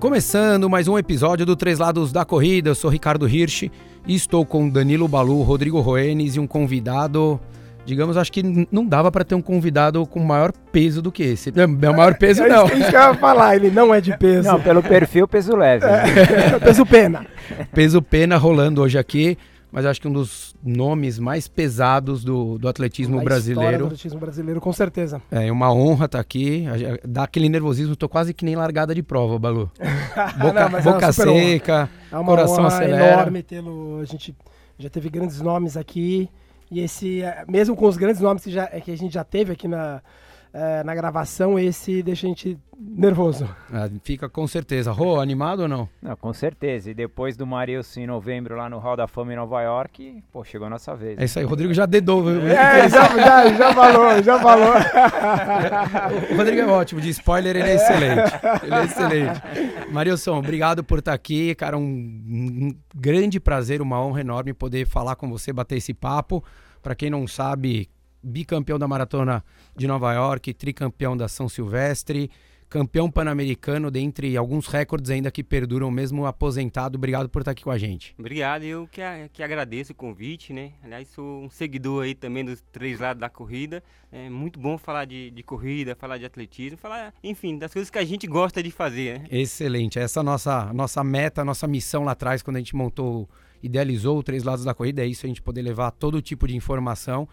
Começando mais um episódio do Três Lados da Corrida, eu sou Ricardo Hirsch e estou com Danilo Balu, Rodrigo Roenes e um convidado. Digamos, acho que não dava para ter um convidado com maior peso do que esse. É, o maior peso É não. isso que eu ia falar, ele não é de peso. Não, pelo perfil, peso leve. É, peso pena. Peso pena rolando hoje aqui, mas acho que um dos nomes mais pesados do, do atletismo Da história do brasileiro. atletismo brasileiro, com certeza. É uma honra estar aqui. A- Dá aquele nervosismo, tô quase que nem largada de prova, Balu. Boca, Não, é boca honra. seca. É uma Coração honra acelera. enorme tê-lo. A gente já teve grandes nomes aqui. E esse, é, mesmo com os grandes nomes que, já, é, que a gente já teve aqui na, é, na gravação, esse deixa a gente nervoso. Ah, fica com certeza. Rô, animado ou não? Não, com certeza. E depois do Marilson em novembro lá no Hall da Fama em Nova York, pô, chegou a nossa vez. É isso aí, o Rodrigo já dedou. É, já, já, já falou, já falou. O Rodrigo é ótimo, de spoiler ele é excelente. Ele é excelente. Marilson, obrigado por estar aqui, cara. Um, um grande prazer, uma honra enorme poder falar com você, bater esse papo. Para quem não sabe, bicampeão da maratona de Nova York, tricampeão da São Silvestre, campeão pan-americano, dentre alguns recordes ainda que perduram, mesmo aposentado. Obrigado por estar aqui com a gente. Obrigado, eu que, que agradeço o convite, né? Aliás, sou um seguidor aí também dos três lados da corrida. É muito bom falar de, de corrida, falar de atletismo, falar, enfim, das coisas que a gente gosta de fazer, né? Excelente. Essa é a nossa, nossa meta, nossa missão lá atrás, quando a gente montou, idealizou o Três Lados da Corrida, é isso, a gente poder levar todo tipo de informação.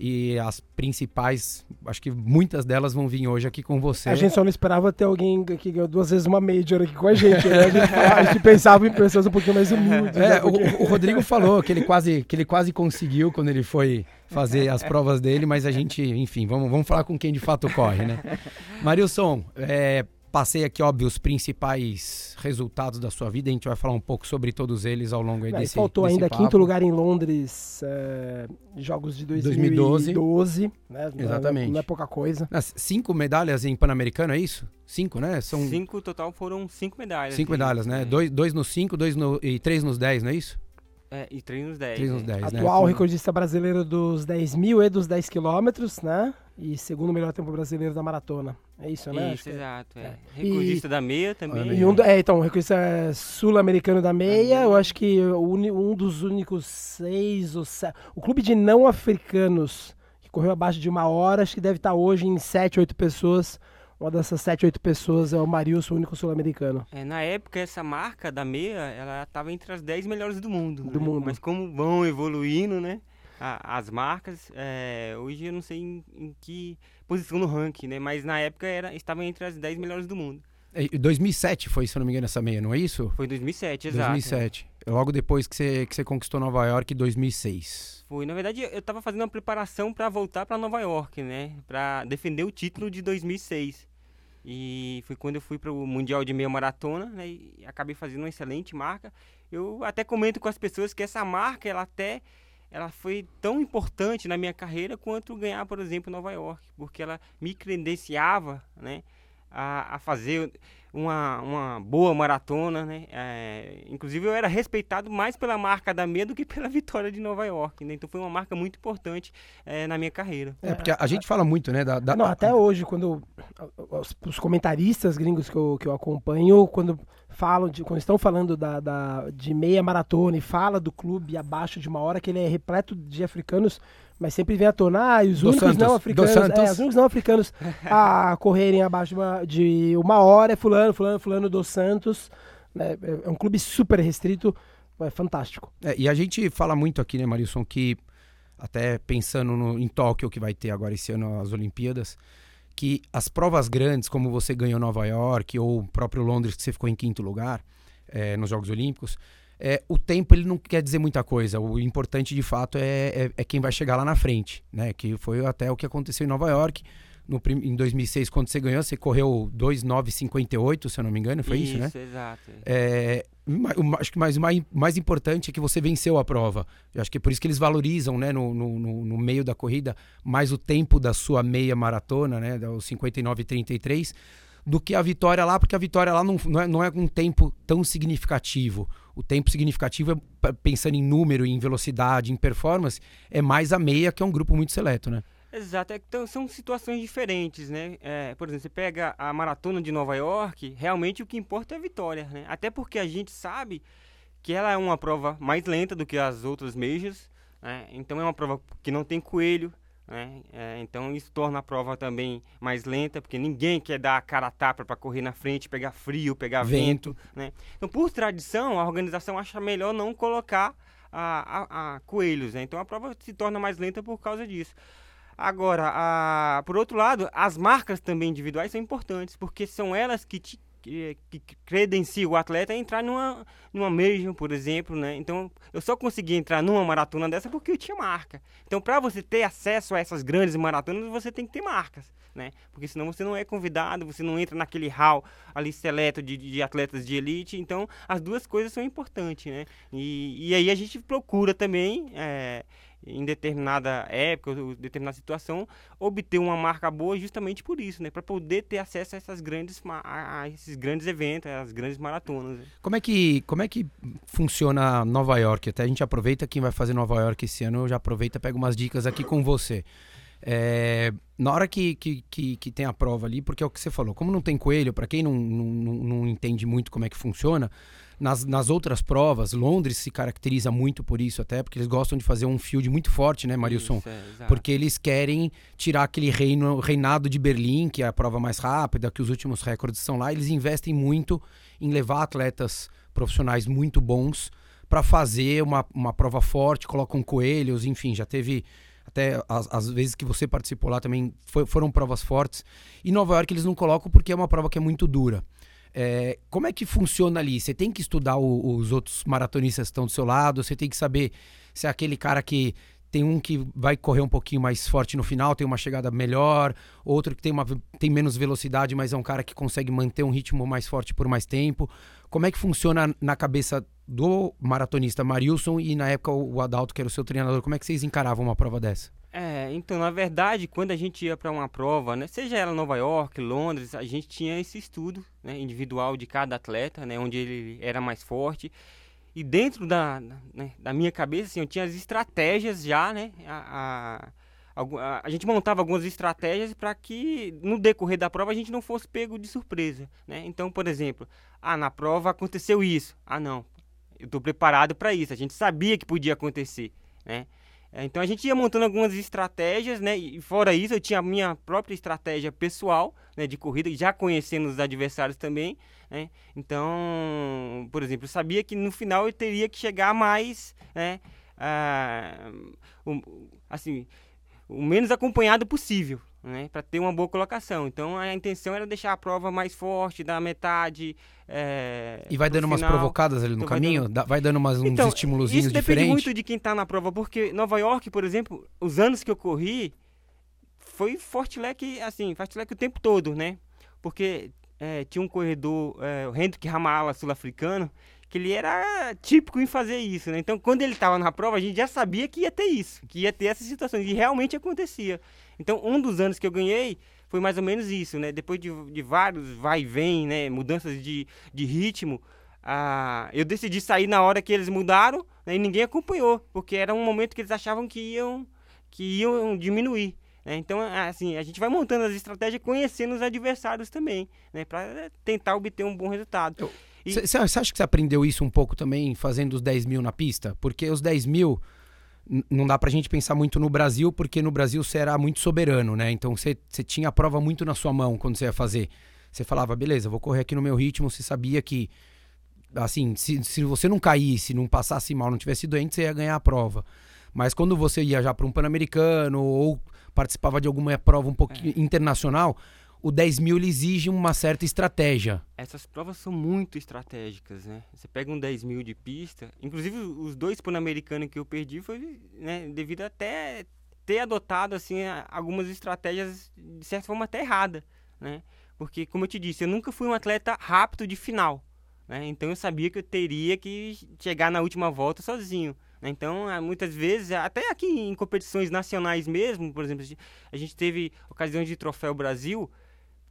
E as principais, acho que muitas delas vão vir hoje aqui com você. A gente só não esperava ter alguém que ganhou duas vezes uma Major aqui com a gente. Né? A, gente a gente pensava em pessoas um pouquinho mais humildes. né? É, o, Porque- o Rodrigo falou que ele, quase, que ele quase conseguiu quando ele foi fazer as provas dele, mas a gente, enfim, vamos, vamos falar com quem de fato corre, né? Marilson, é, passei aqui, óbvio, os principais resultados da sua vida, a gente vai falar um pouco sobre todos eles ao longo aí É, desse faltou desse ainda papo. quinto lugar em Londres, é, Jogos de 2012. 2012. né? Não é- Exatamente. Não é pouca coisa. Nas Cinco medalhas em Pan-Americano, é isso? Cinco, né? São cinco, Cinco total foram cinco medalhas. né? medalhas, né? É, Dois, dois nos cinco, dois no, e três nos dez, não é isso? é, e três nos dez. Três né? nos dez, né? Atual Foi- recordista brasileiro dos 10 mil e dos 10 quilômetros, né? E segundo melhor tempo brasileiro da maratona. É isso, né? Isso, é. exato. É. é. Recordista da meia também. E um, é, então, recordista sul-americano da meia, eu acho que um dos únicos seis ou sete. O clube de não africanos que correu abaixo de uma hora, acho que deve estar hoje em sete, oito pessoas. Uma dessas sete, oito pessoas é o Marilson, o único sul-americano. É, na época, essa marca da meia, ela estava entre as 10 melhores do mundo. Do né? mundo. Mas como vão evoluindo, né? A- as marcas, é, hoje eu não sei em, em que posição no ranking, né? Mas na época era, estava entre as 10 melhores do mundo. É, 2007 foi, se eu não me engano, essa meia, não é isso? Foi em 2007, exato. 2007. Logo depois que você, que você conquistou Nova York, 2006. Foi, na verdade, eu estava fazendo uma preparação para voltar para Nova York, né? Para defender o título de 2006. E foi quando eu fui para o Mundial de Meia Maratona, né? E acabei fazendo uma excelente marca. Eu até comento com as pessoas que essa marca, ela até ela foi tão importante na minha carreira quanto ganhar, por exemplo, Nova York, porque ela me credenciava, né? A, a fazer uma, uma boa maratona, né? É, inclusive eu era respeitado mais pela marca da meia do que pela vitória de Nova York, né? Então foi uma marca muito importante é, na minha carreira. É, porque a gente fala muito, né? Da, da- Não, até hoje, quando os, os comentaristas gringos que eu, que eu acompanho, quando falam de, quando estão falando da, da- de meia maratona e fala do clube abaixo de uma hora, que ele é repleto de africanos, mas sempre vem à tona, ah, e os únicos Santos, não africanos, é, os únicos não africanos a correrem abaixo de uma, de uma hora é fulano, fulano, fulano dos Santos, né? É- é um clube super restrito, é fantástico. É, e a gente fala muito aqui, né, Marilson, que até pensando no- em Tóquio, que vai ter agora esse ano as Olimpíadas, que as provas grandes, como você ganhou Nova York, ou o próprio Londres, que você ficou em quinto lugar é, nos Jogos Olímpicos, é, o tempo ele não quer dizer muita coisa. O importante, de fato, é, é, é quem vai chegar lá na frente, né? Que foi até o que aconteceu em Nova York. No, em 2006, quando você ganhou, você correu 2,958, se eu não me engano, foi isso, né? exato. É, acho que mais, o mais, mais importante é que você venceu a prova. Eu acho que é por isso que eles valorizam, né, no, no, no- meio da corrida, mais o tempo da sua meia maratona, né, os 59 e 33, do que a vitória lá, porque a vitória lá não, não, é, não é um tempo tão significativo. O tempo significativo, é, pensando em número, em velocidade, em performance, é mais a meia, que é um grupo muito seleto, né? Exato, então são situações diferentes, né? É, por exemplo, você pega a maratona de Nova York, realmente o que importa é a vitória, né? Até porque a gente sabe que ela é uma prova mais lenta do que as outras majors, né? então é uma prova que não tem coelho, né? É, então isso torna a prova também mais lenta, porque ninguém quer dar a cara a tapa para correr na frente, pegar frio, pegar vento. vento né? Então, por tradição, a organização acha melhor não colocar a, a, a coelhos. Né? Então a prova se torna mais lenta por causa disso. Agora, a, por outro lado, as marcas também individuais são importantes, porque são elas que te que, credencia o atleta a entrar numa, numa major, por exemplo, né? Então, eu só consegui entrar numa maratona dessa porque eu tinha marca. Então, para você ter acesso a essas grandes maratonas, você tem que ter marcas, né? Porque senão você não é convidado, você não entra naquele hall ali seleto de, de atletas de elite. Então, as duas coisas são importantes, né? E, e aí a gente procura também... É, em determinada época, ou determinada situação, obter uma marca boa justamente por isso, né? Para poder ter acesso a essas grandes a esses grandes eventos, as grandes maratonas. Né? Como é que como é que funciona Nova York? Até a gente aproveita quem vai fazer Nova York esse ano, já aproveita pega umas dicas aqui com você. É, na hora que, que, que, que, tem a prova ali, porque é o que você falou, como não tem coelho, para quem não, não, não entende muito como é que funciona, nas, nas outras provas, Londres se caracteriza muito por isso, até porque eles gostam de fazer um field muito forte, né, Marilson? Isso, é, porque eles querem tirar aquele reino, reinado de Berlim, que é a prova mais rápida, que os últimos recordes são lá. Eles investem muito em levar atletas profissionais muito bons para fazer uma, uma prova forte, colocam coelhos, enfim, já teve até as, as, vezes que você participou lá também foi, foram provas fortes. E Nova York eles não colocam porque é uma prova que é muito dura. É, como é que funciona ali? Você tem que estudar o, os outros maratonistas que estão do seu lado, você tem que saber se é aquele cara que tem um que vai correr um pouquinho mais forte no final, tem uma chegada melhor, outro que tem, uma, tem menos velocidade, mas é um cara que consegue manter um ritmo mais forte por mais tempo. Como é que funciona na cabeça do maratonista Marilson e na época o Adalto, que era o seu treinador? Como é que vocês encaravam uma prova dessa? É, então, na verdade, quando a gente ia para uma prova, né, seja ela Nova York, Londres, a gente tinha esse estudo né, individual de cada atleta, né, onde ele era mais forte. E dentro da, né, da minha cabeça, assim, eu tinha as estratégias já, né? A, a, a, a gente montava algumas estratégias para que no decorrer da prova a gente não fosse pego de surpresa, né? Então, por exemplo, ah, na prova aconteceu isso. Ah, não, eu estou preparado para isso. A gente sabia que podia acontecer, né? É, então a gente ia montando algumas estratégias, né? E fora isso, eu tinha a minha própria estratégia pessoal, né, de corrida, já conhecendo os adversários também, né? Então, por exemplo, eu sabia que no final eu teria que chegar mais, né, ah, assim, o menos acompanhado possível, né, para ter uma boa colocação. Então a intenção era deixar a prova mais forte, da metade. É, e vai dando final. umas provocadas ali no então caminho? Vai dando, vai dando umas, uns então, estímulos diferentes? Isso depende muito de quem está na prova, porque Nova York, por exemplo, os anos que eu corri, foi forte leque, assim, forte leque o tempo todo, né? Porque é, tinha um corredor, é, o Hendrik Ramala, sul-africano, que ele era típico em fazer isso, né? Então, quando ele estava na prova, a gente já sabia que ia ter isso, que ia ter essas situações, e realmente acontecia. Então, um dos anos que eu ganhei foi mais ou menos isso, né? Depois de, de vários vai e vem, né? Mudanças de, de ritmo, ah, eu decidi sair na hora que eles mudaram né? e ninguém acompanhou, porque era um momento que eles achavam que iam, que iam diminuir. Né? Então, assim, a gente vai montando as estratégias conhecendo os adversários também, né? Para tentar obter um bom resultado. Você acha que você aprendeu isso um pouco também fazendo os 10 mil na pista? Porque os 10 mil não dá pra gente pensar muito no Brasil, porque no Brasil você era muito soberano, né? Então você, você tinha a prova muito na sua mão quando você ia fazer. Você falava, beleza, vou correr aqui no meu ritmo. Você sabia que, assim, se, se você não caísse, não passasse mal, não tivesse doente, você ia ganhar a prova. Mas quando você ia já para um Pan-Americano ou participava de alguma prova um pouquinho é. internacional, o 10 mil exige uma certa estratégia. Essas provas são muito estratégicas, né? Você pega um 10 mil de pista, inclusive os dois pan-americanos que eu perdi foi né, devido até ter adotado assim algumas estratégias de certa forma até errada, né? Porque como eu te disse, eu nunca fui um atleta rápido de final, né? Então eu sabia que eu teria que chegar na última volta sozinho. Né? Então, muitas vezes, até aqui em competições nacionais mesmo, por exemplo, a gente teve ocasiões de troféu Brasil,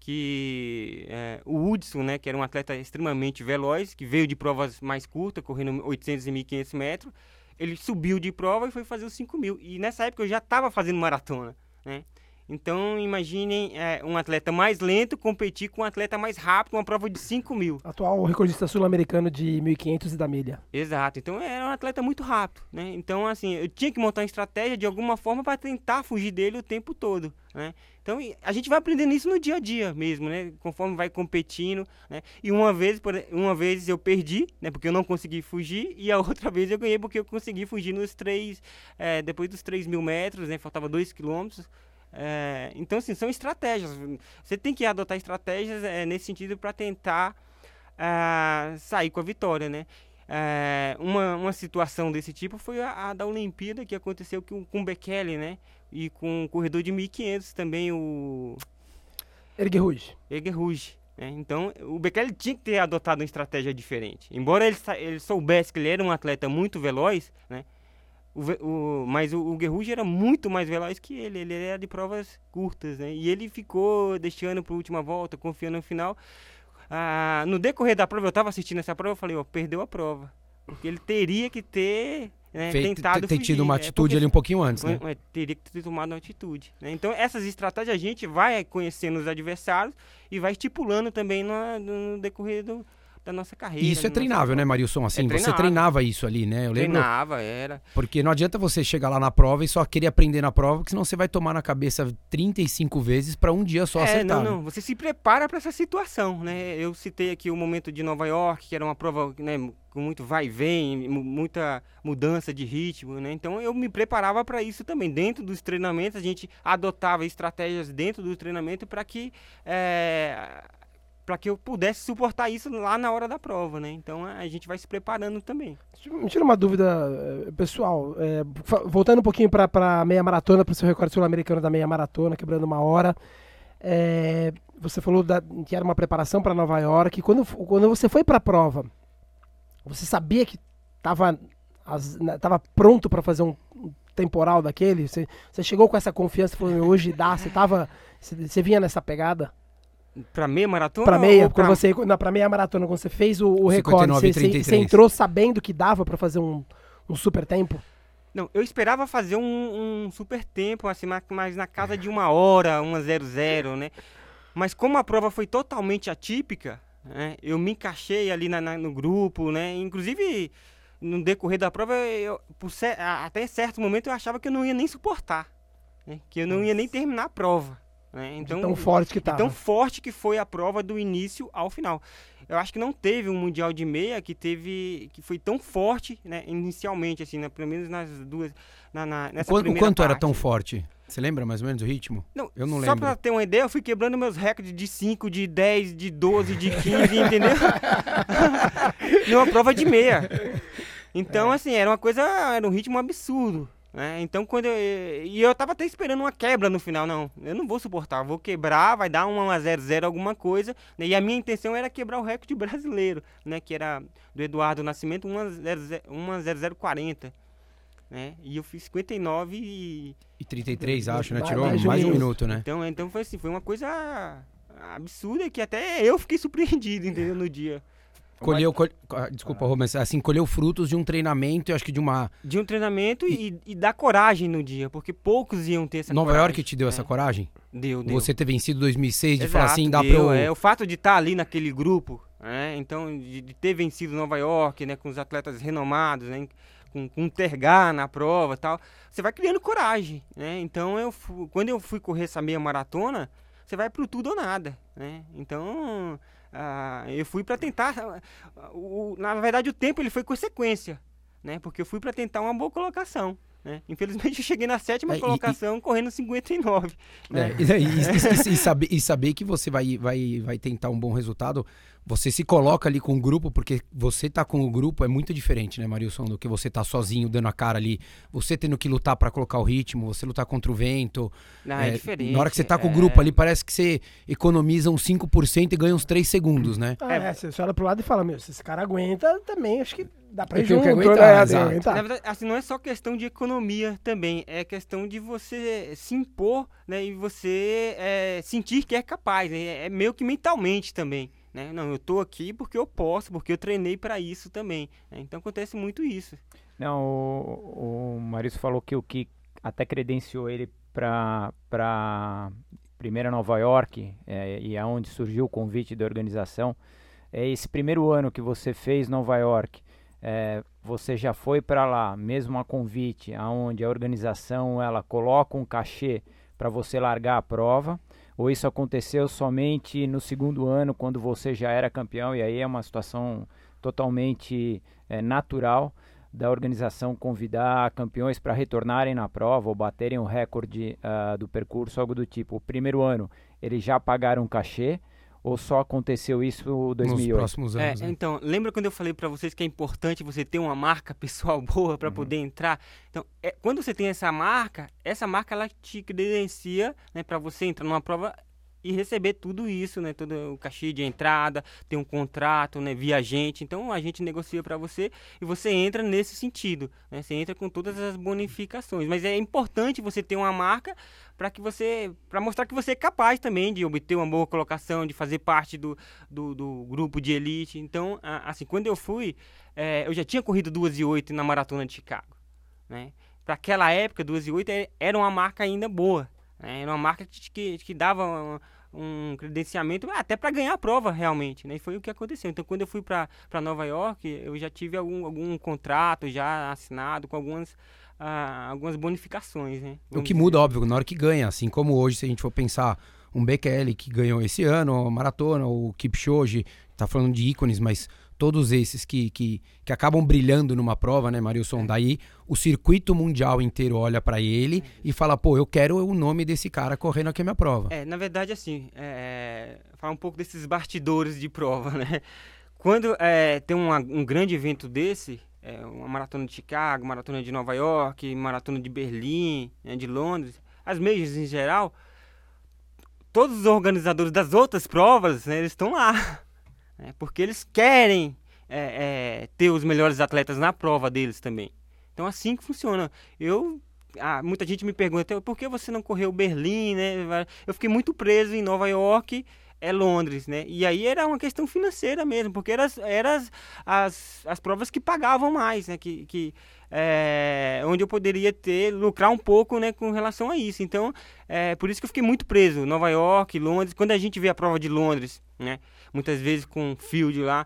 que é, o Hudson, né, que era um atleta extremamente veloz, que veio de provas mais curtas, correndo 800 e 1500 metros, ele subiu de prova e foi fazer os 5 mil. E nessa época eu já estava fazendo maratona. né? Então, imaginem é, um atleta mais lento competir com um atleta mais rápido, uma prova de 5 mil. Atual recordista sul-americano de 1.500 e da milha. Exato. Então, era um atleta muito rápido, né? Então, assim, eu tinha que montar uma estratégia de alguma forma para tentar fugir dele o tempo todo, né? Então, a gente vai aprendendo isso no dia a dia mesmo, né? Conforme vai competindo, né? E uma vez, uma vez eu perdi, né? Porque eu não consegui fugir. E a outra vez eu ganhei porque eu consegui fugir nos três... É, depois dos 3 mil metros, né? Faltava 2 quilômetros. É, então, assim, são estratégias. Você tem que adotar estratégias é, nesse sentido para tentar é, sair com a vitória, né? É, uma, uma situação desse tipo foi a, a, da Olimpíada que aconteceu com, com o Bekele, né? E com o corredor de 1500 também, o... Ergue Rouge. Ergue Rouge. Né? Então, o Bekele tinha que ter adotado uma estratégia diferente. Embora ele, ele soubesse que ele era um atleta muito veloz, né? O, o, mas o, o era muito mais veloz que ele, ele era de provas curtas, né? E ele ficou deixando para a última volta, confiando no final. Ah, no decorrer da prova, eu estava assistindo essa prova, eu falei, ó, perdeu a prova. Porque ele teria que ter né, Feito, tentado ter tido uma é, atitude é ali um pouquinho antes, né? É, teria que ter tomado uma atitude. Né? Então, essas estratégias a gente vai conhecendo os adversários e vai estipulando também no, no decorrer do, da nossa carreira. E isso é treinável, né, Marilson? Assim, é você treinava isso ali, né? Eu lembro. Treinava, era. Porque não adianta você chegar lá na prova e só querer aprender na prova, porque senão você vai tomar na cabeça 35 vezes para um dia só é, acertar. Não, né? não. Você se prepara para essa situação, né? Eu citei aqui o momento de Nova York, que era uma prova, né, com muito vai e vem, muita mudança de ritmo, né? Então eu me preparava para isso também. Dentro dos treinamentos, a gente adotava estratégias dentro do treinamento para que é, para que eu pudesse suportar isso lá na hora da prova, né? Então a gente vai se preparando também. Me tira uma dúvida eh, pessoal, é, voltando um pouquinho para a meia maratona, para o seu recorde sul-americano da meia maratona, quebrando uma hora. É, você falou da, que era uma preparação para Nova York. Quando, quando você foi para a prova, você sabia que estava tava pronto para fazer um temporal daquele? Você, você chegou com essa confiança, falou, hoje dá, você, tava, você, você vinha nessa pegada? Pra meia maratona? Pra meia, pra... Quando você, não, pra meia maratona, quando você fez o, o recorde, você, você, entrou sabendo que dava para fazer um, um super tempo? Não, eu esperava fazer um, um super tempo, assim, mais na casa de uma hora, uma zero zero, né? Mas como a prova foi totalmente atípica, né? Eu me encaixei ali na, na, no grupo, né? Inclusive, no decorrer da prova, eu, por, até certo momento eu achava que eu não ia nem suportar, né? Que eu não ia nem terminar a prova. Né? Então, tão forte que Tão forte que foi a prova do início ao final. Eu acho que não teve um mundial de meia que teve que foi tão forte, né, inicialmente assim, né, pelo menos nas duas na, na nessa o, o quanto parte. era tão forte? Você lembra mais ou menos o ritmo? Não, eu não só lembro. Só pra ter uma ideia, eu fui quebrando meus recordes de 5, de 10, de 12, de 15, entendeu? Numa prova de meia. Então, é. assim, era uma coisa, era um ritmo absurdo. Né? Então, quando eu, e eu tava até esperando uma quebra no final, não. Eu não vou suportar, vou quebrar, vai dar um a 0 0 alguma coisa. Né? E a minha intenção era quebrar o recorde brasileiro, né? Que era do Eduardo Nascimento, 10040. Né? E eu fiz 59 e. E 33, acho, né? Tirou mais, mais um minuto, né? Então, então foi assim, foi uma coisa absurda que até eu fiquei surpreendido, entendeu? No dia. Colheu, col... Ah, desculpa, ah. Assim, colheu frutos de um treinamento, eu acho que de uma... De um treinamento e, e da coragem no dia, porque poucos iam ter essa Nova coragem. York te deu é. essa coragem? Deu, deu. Você ter vencido 2006, de Exato, falar assim, dá deu, pra eu... É, o fato de estar tá ali naquele grupo, né, então, de, de, ter vencido Nova York, né, com os atletas renomados, né, com, com tergar na prova e tal, você vai criando coragem, né, então, eu, quando eu fui correr essa meia maratona, você vai pro tudo ou nada, né, então... Ah, eu fui para tentar. O, na verdade, o tempo ele foi consequência, né? Porque eu fui para tentar uma boa colocação. Né? Infelizmente, eu cheguei na sétima é, colocação, e, correndo 59. Né? É, e, e, e, saber, e saber que você vai, vai, vai tentar um bom resultado você se coloca ali com o grupo, porque você tá com o grupo é muito diferente, né, Marilson, do que você tá sozinho dando a cara ali. Você tendo que lutar para colocar o ritmo, você lutar contra o vento. Não, é, é diferente. Na hora que você tá com o grupo é. ali, parece que você economiza uns 5% e ganha uns 3 segundos, né? Ah, é, você olha pro lado e fala, meu, se esse cara aguenta, também acho que dá pra ir junto. Que aguentar, né? aguentar. Na verdade, assim, não é só questão de economia também, é questão de você se impor, né, e você é, sentir que é capaz, né? é meio que mentalmente também. Né? Não, eu tô aqui porque eu posso, porque eu treinei para isso também. Né? Então acontece muito isso. Não, o, o Maurício falou que o que até credenciou ele para primeira Nova York é, e aonde surgiu o convite da organização. É esse primeiro ano que você fez Nova York, é, você já foi para lá, mesmo a convite, aonde a organização ela coloca um cachê para você largar a prova, ou isso aconteceu somente no segundo ano, quando você já era campeão, e aí é uma situação totalmente é, natural da organização convidar campeões para retornarem na prova ou baterem o recorde uh, do percurso, algo do tipo. O primeiro ano eles já pagaram cachê ou só aconteceu isso em 2008? Nos próximos é, anos. É, né? Então, lembra quando eu falei para vocês que é importante você ter uma marca pessoal boa para uhum. poder entrar? Então, é, quando você tem essa marca, essa marca ela te credencia né, para você entrar numa prova e receber tudo isso, né? Todo o cachê de entrada, tem um contrato, né? Via agente. Então a gente negocia para você e você entra nesse sentido, né? Você entra com todas as bonificações. Mas é importante você ter uma marca para que você, para mostrar que você é capaz também de obter uma boa colocação, de fazer parte do, do, do grupo de elite. Então, assim, quando eu fui, é, eu já tinha corrido 2 e 8 na maratona de Chicago, né? Para aquela época, 2 e 8 é, era uma marca ainda boa. Né? Era uma marca que, que, que dava um, um credenciamento até para ganhar a prova realmente, né? E foi o que aconteceu. Então, quando eu fui para Nova York, eu já tive algum, algum contrato já assinado com algumas ah, algumas bonificações, né? o que muda, óbvio, na hora que ganha, assim como hoje, se a gente for pensar um BQL que ganhou esse ano, a maratona, o Kipchoge, tá falando de ícones, mas todos esses que, que, que acabam brilhando numa prova, né, Marilson? É. Daí o circuito mundial inteiro olha para ele é. e fala, pô, eu quero o nome desse cara correndo aqui a minha prova. É, na verdade, assim, é, falar um pouco desses bastidores de prova, né? Quando é, tem uma, um grande evento desse, é, uma maratona de Chicago, maratona de Nova York, maratona de Berlim, né, de Londres, as majors em geral, todos os organizadores das outras provas, né, eles estão lá né? porque eles querem é, é, ter os melhores atletas na prova deles também. Então assim que funciona. Eu ah, muita gente me pergunta por que você não correu Berlim, né? Eu fiquei muito preso em Nova York, é Londres, né? E aí era uma questão financeira mesmo, porque eram era as, as, as provas que pagavam mais, né? Que, que é, onde eu poderia ter lucrar um pouco, né? Com relação a isso. Então, é por isso que eu fiquei muito preso. Nova York, Londres. Quando a gente vê a prova de Londres, né? muitas vezes com field lá,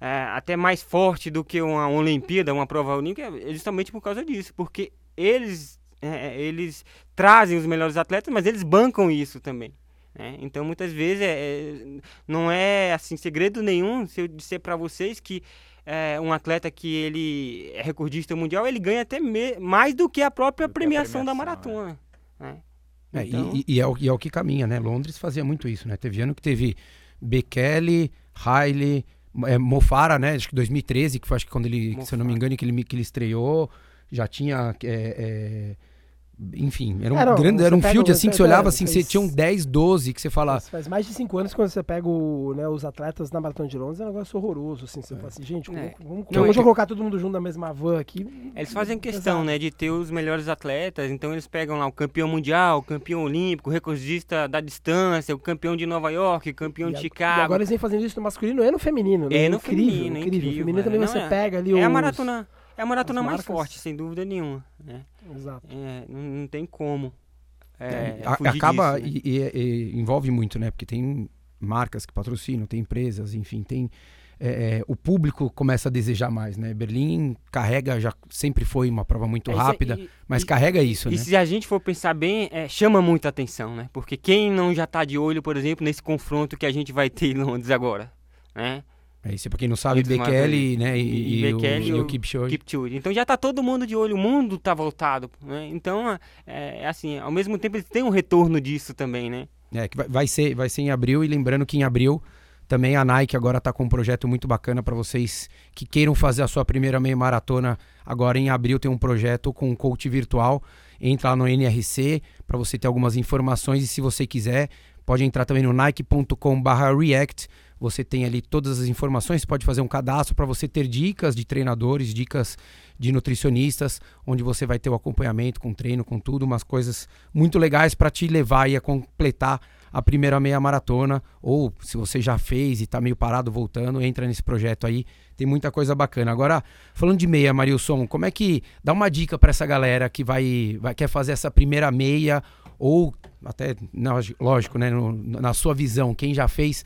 é, até mais forte do que uma Olimpíada, uma prova olímpica, é justamente por causa disso, porque eles, é, eles trazem os melhores atletas, mas eles bancam isso também. Né? Então, muitas vezes, é, é, não é assim segredo nenhum se eu disser para vocês que é, um atleta que ele é recordista mundial, ele ganha até mais do que a própria premiação, premiação, da maratona. Né? Então... E, e, é o, e é o que caminha, né? Londres fazia muito isso, né? Teve ano que teve Bekele, Haile, é, Mofara, né? Acho que 2013, que foi acho que quando ele, Mofara. se eu não me engano, que ele, que ele estreou, já tinha. É, é, enfim, era um era, grande, era um field assim que você olhava assim, faz, você tinha um 10, 12 que você fala. Faz mais de 5 anos que quando você pega o, né, os atletas na Maratona de Londres, é um negócio horroroso, assim, você é. fala assim, gente, é. vamos, vamos, vamos colocar todo mundo junto na mesma van aqui. Eles fazem questão, Exato. né, de ter os melhores atletas, então eles pegam lá o campeão mundial, o campeão olímpico, o recordista da distância, o campeão de Nova York, o campeão e de Chicago. E agora eles vêm fazendo isso no masculino e no feminino, né? É no incrível, feminino, incrível. incrível. feminino também Não, você é. pega ali É os... a maratona é a maratona mais forte, sem dúvida nenhuma. Né? Exato. É, não, não, tem como. É, é, acaba disso, né? e, e, e, envolve muito, né? Porque tem marcas que patrocinam, tem empresas, enfim, tem. É, é, o público começa a desejar mais, né? Berlim carrega, já sempre foi uma prova muito é, rápida, e, mas e, carrega isso, e, né? E se a gente for pensar bem, é, chama muita atenção, né? Porque quem não já está de olho, por exemplo, nesse confronto que a gente vai ter em Londres agora, né? É isso, pra quem não sabe, Bekele, né, e, e, Bekele, o, e o Kipchoge. Kipchoge. Então já tá todo mundo de olho, o mundo tá voltado, né? Então, é, é assim, ao mesmo tempo eles têm um retorno disso também, né? É, que vai, vai, ser, vai ser em abril, e lembrando que em abril também a Nike agora tá com um projeto muito bacana para vocês que queiram fazer a sua primeira meia maratona. Agora em abril tem um projeto com um coach virtual. Entra lá no NRC para você ter algumas informações e se você quiser, pode entrar também no nike.com/react você tem ali todas as informações, pode fazer um cadastro para você ter dicas de treinadores, dicas de nutricionistas, onde você vai ter o acompanhamento com treino, com tudo, umas coisas muito legais para te levar a completar a primeira meia maratona, ou se você já fez e está meio parado voltando, entra nesse projeto aí, tem muita coisa bacana. Agora, falando de meia, Marilson, como é que dá uma dica para essa galera que vai, vai quer fazer essa primeira meia ou até, lógico, né, no, na sua visão, quem já fez,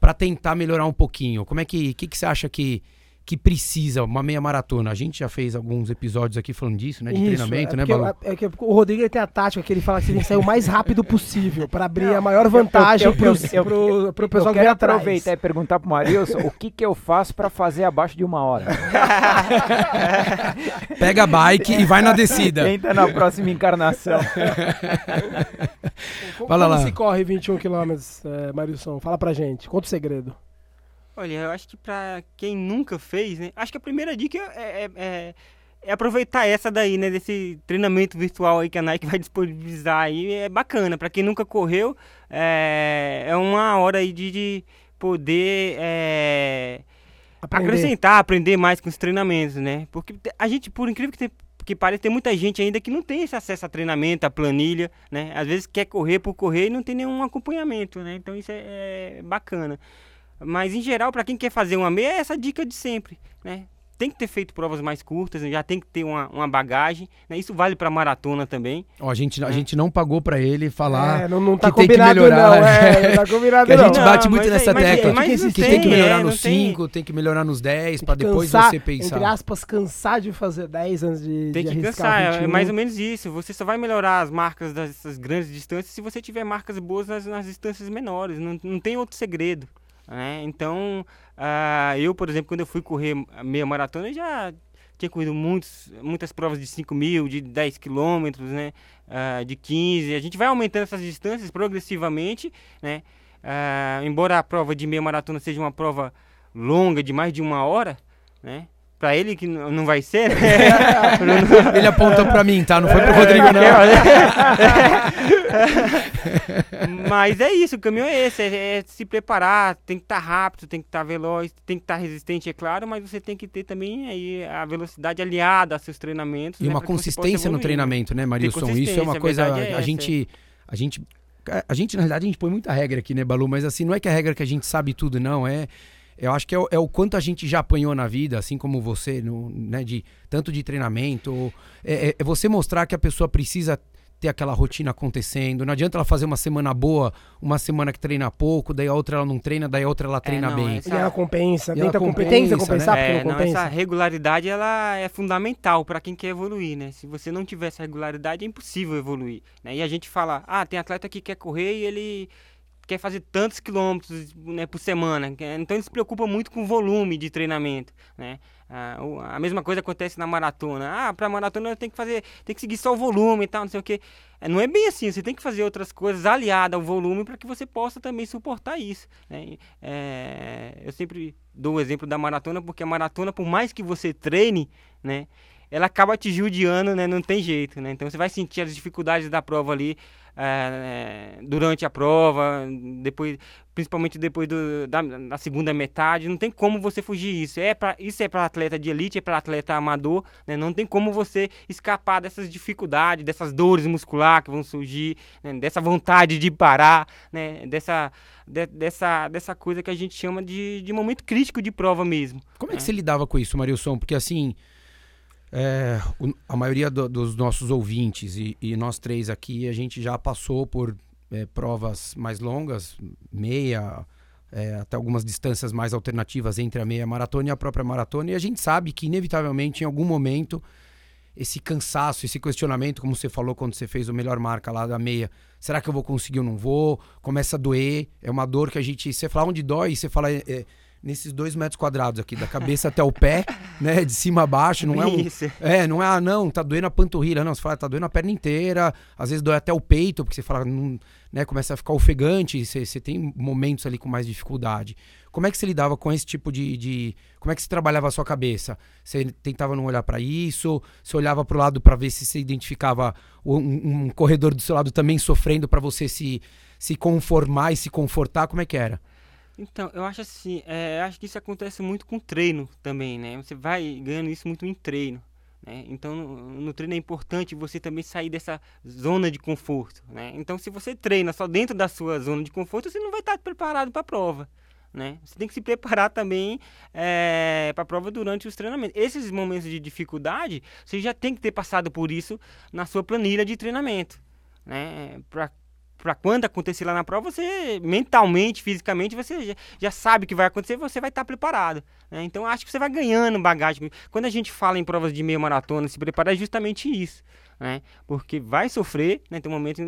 para tentar melhorar um pouquinho? Como é que, que, que você acha que que precisa uma meia maratona. A gente já fez alguns episódios aqui falando disso, né? De Isso, treinamento, é né, Balu? é que o Rodrigo tem a tática que ele fala que você tem que sair o mais rápido possível para abrir a maior vantagem eu- eu- pros- eu- pro, pro pessoal eu que vem quero aproveitar e perguntar pro Marilson o que que eu faço pra fazer abaixo de uma hora. Pega a bike e vai na descida. Tenta na próxima encarnação. Como, Fala como lá. se corre 21 km, é, Marilson? Fala pra gente. Conta o segredo. Olha, eu acho que pra quem nunca fez, né? Acho que a primeira dica é, é- é- é aproveitar essa daí, né? Desse treinamento virtual aí que a Nike vai disponibilizar aí. É bacana. Pra quem nunca correu, é, é uma hora aí de, de poder é, Aprender. acrescentar, aprender mais com os treinamentos, né? Porque a gente, por incrível que pareça, tem muita gente ainda que não tem esse acesso a treinamento, a planilha, né? Às vezes quer correr por correr e não tem nenhum acompanhamento, né? Então isso é, é bacana. Mas em geral, para quem quer fazer uma meia, é essa dica de sempre, né? Tem que ter feito provas mais curtas, já tem que ter uma, uma bagagem, né? Isso vale para maratona também. Ó, a, gente, a gente não pagou pra ele falar É, não, não tá que tem que melhorar. não. É, não tá combinado que a não. gente Não, bate muito mas nessa mas- tecla. mas que não tem, tem, que melhorar é, nos não tem- 5, tem que melhorar nos 10, Tem pra que depois cansar, você pensar. Entre aspas, cansar de fazer 10 antes de, Tem de que cansar, é 21. mais ou menos isso. Você só vai melhorar as marcas dessas grandes distâncias se você tiver marcas boas nas, nas distâncias menores. Não, não tem outro segredo. Né? Então, ah, eu, por exemplo, quando eu fui correr meia maratona, eu já tinha corrido muitos, muitas provas de 5 mil, de 10 quilômetros, né? Ah, de 15. A gente vai aumentando essas distâncias progressivamente, né? Ah, embora a prova de meia maratona seja uma prova longa, de mais de uma hora, né? Pra ele que não vai ser, né? Ele apontou pra mim, tá? Não foi pro Rodrigo, não. Mas é isso, o caminho é esse, é, é se preparar, tem que estar rápido, tem que estar veloz, tem que estar resistente, é claro, mas você tem que ter também aí a velocidade aliada aos seus treinamentos. E né, uma pra consistência no evoluir. treinamento, né, Marilson? Isso é uma coisa. verdade é a gente. A gente. A gente, na realidade, a gente põe muita regra aqui, né, Balu? Mas assim, não é que a regra que a gente sabe tudo, não. É. Eu acho que é o, é o quanto a gente já apanhou na vida, assim como você, no, né, de, tanto de treinamento. ou- É, é- é você mostrar que a pessoa precisa ter aquela rotina acontecendo. Não adianta ela fazer uma semana boa, uma semana que treina pouco, daí a outra ela não treina, daí a outra ela treina não, bem. essa- E ela compensa, E tenta compe- compensa, né? compensar É, porque não não, compensa. essa regularidade ela é fundamental para quem quer evoluir, né? Se você não tiver essa regularidade, é impossível evoluir. Né? E a gente fala, ah, tem atleta que quer correr e ele quer fazer tantos quilômetros né, por semana. que- Então ele se preocupa muito com o volume de treinamento, né? Ah, a mesma coisa acontece na maratona. Ah, para maratona eu tenho que fazer, tem que seguir só o volume e tal, não sei o quê. É, Não é bem assim, você tem que fazer outras coisas aliadas ao volume para que você possa também suportar isso. né? É, eu sempre dou o exemplo da maratona, porque a maratona, por mais que você treine, né, ela acaba te judiando, né, não tem jeito. Né? Então você vai sentir as dificuldades da prova ali é, é, durante a prova, depois, principalmente depois do, da, da segunda metade. Não tem como você fugir disso. É pra, isso é para atleta de elite, é para atleta amador. Né? Não tem como você escapar dessas dificuldades, dessas dores musculares que vão surgir, né? dessa vontade de parar, né? dessa, de- dessa, dessa coisa que a gente chama de, de momento crítico de prova mesmo. Como é que É. você lidava com isso, Marilson? Porque assim, é, o- a maioria do- dos nossos ouvintes e, e nós três aqui, a gente já passou por é, provas mais longas, meia, é, até algumas distâncias mais alternativas entre a meia maratona e a própria maratona, e a gente sabe que inevitavelmente em algum momento esse cansaço, esse questionamento, como você falou quando você fez o melhor marca lá da meia, será que eu vou conseguir ou não vou? Começa a doer, é uma dor que a gente, você fala onde dói, você fala é, é, nesses dois metros quadrados aqui, da cabeça até o pé, né, de cima a baixo, não é um, é, não é, ah, não, tá doendo a panturrilha, não, você fala, tá doendo a perna inteira, às vezes dói até o peito, porque você fala, não, né, começa a ficar ofegante, você, você tem momentos ali com mais dificuldade. Como é que você lidava com esse tipo de, de como é que você trabalhava a sua cabeça? Você tentava não olhar para isso, você olhava pro lado para ver se você identificava um, um corredor do seu lado também sofrendo para você se, se conformar e se confortar, como é que era? Então, eu acho assim, é, acho que isso acontece muito com treino também, né? Você vai ganhando isso muito em treino. Né? Então, no, no treino é importante você também sair dessa zona de conforto. Né? Então, se você treina só dentro da sua zona de conforto, você não vai estar preparado para a prova. Né? Você tem que se preparar também é, para a prova durante os treinamentos. Esses momentos de dificuldade, você já tem que ter passado por isso na sua planilha de treinamento. né? Para para quando acontecer lá na prova, você mentalmente, fisicamente, você já, já sabe o que vai acontecer, você vai estar tá preparado. Né? Então acho que você vai ganhando bagagem. Quando a gente fala em provas de meia maratona, se preparar é justamente isso né? Porque vai sofrer, né? Tem um momento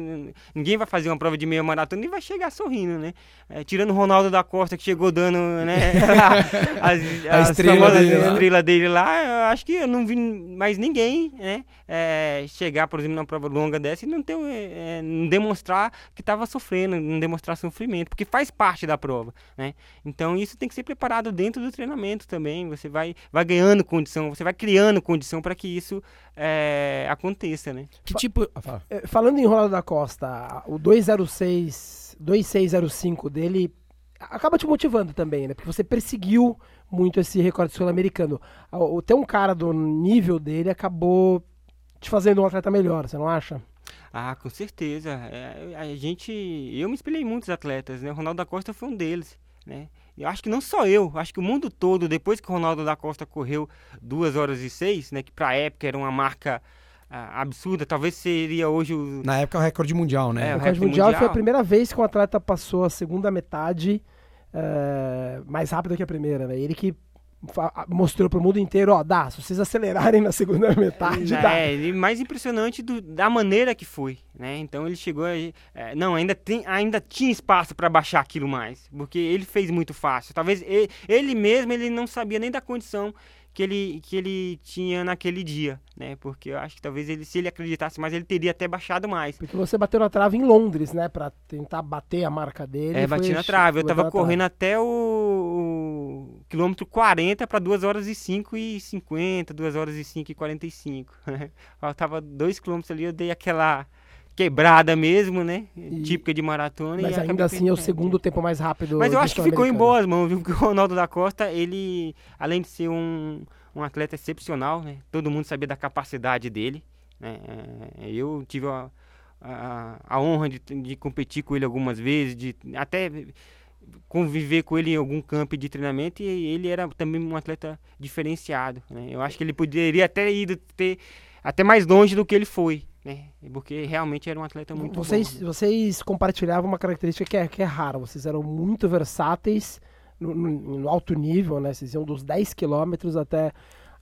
ninguém vai fazer uma prova de meia maratona e vai chegar sorrindo, né? É, tirando o Ronaldo da Costa que chegou dando, né? as, a as estrela, dele, estrela dele lá, eu acho que eu não vi mais ninguém, né? É, chegar, por exemplo, numa prova longa dessa e não ter, é, não demonstrar que estava sofrendo, não demonstrar sofrimento, porque faz parte da prova, né? Então isso tem que ser preparado dentro do treinamento também. Você vai, vai ganhando condição, você vai criando condição para que isso é, né? Que tipo. Ah, fala. É, falando em Ronaldo da Costa, o 206, 2605 dele acaba te motivando também, né? Porque você perseguiu muito esse recorde sul-americano. Ter um cara do nível dele acabou te fazendo um atleta melhor, você não acha? Ah, com certeza. É, a gente, eu me espelhei em muitos atletas, né? O Ronaldo da Costa foi um deles, né? Eu acho que não só eu, acho que o mundo todo, depois que o Ronaldo da Costa correu 2 horas e 6, né, que para a época era uma marca absurda, talvez seria hoje o... Na época o recorde mundial, né? É, o recorde mundial, mundial, foi a primeira vez que o atleta passou a segunda metade uh, mais rápido que a primeira, né? Ele que mostrou para o mundo inteiro, ó, dá, se vocês acelerarem na segunda metade, é, dá. É, e mais impressionante do, da maneira que foi, né? Então ele chegou, a, é, não, ainda tem, ainda tinha espaço para baixar aquilo mais, porque ele fez muito fácil. Talvez ele, ele mesmo ele não sabia nem da condição que ele, que ele tinha naquele dia, né? Porque eu acho que talvez ele, se ele acreditasse mais, ele teria até baixado mais. Porque você bateu na trave em Londres, né? Pra tentar bater a marca dele. É, bati na trave. Eu tava correndo trave. até o, o quilômetro 40 para 2 horas e 5 e 50, 2 horas e 5 e 45. Faltava 2 quilômetros ali, eu dei aquela quebrada mesmo, né? E... Típica de maratona. Mas ainda assim é o segundo tempo mais rápido. Mas eu acho que ficou em boas mãos, viu? Porque o Ronaldo da Costa, ele, além de ser um, um atleta excepcional, né? Todo mundo sabia da capacidade dele. Né? É, eu tive a, a, a honra de, de competir com ele algumas vezes, de até conviver com ele em algum campo de treinamento e ele era também um atleta diferenciado. Né? Eu acho que ele poderia até ido ter até mais longe do que ele foi né? Porque realmente era um atleta muito vocês, bom. Vocês compartilhavam uma característica que é, que é rara, vocês eram muito versáteis no, no, no alto nível, né? Vocês iam dos 10 quilômetros até,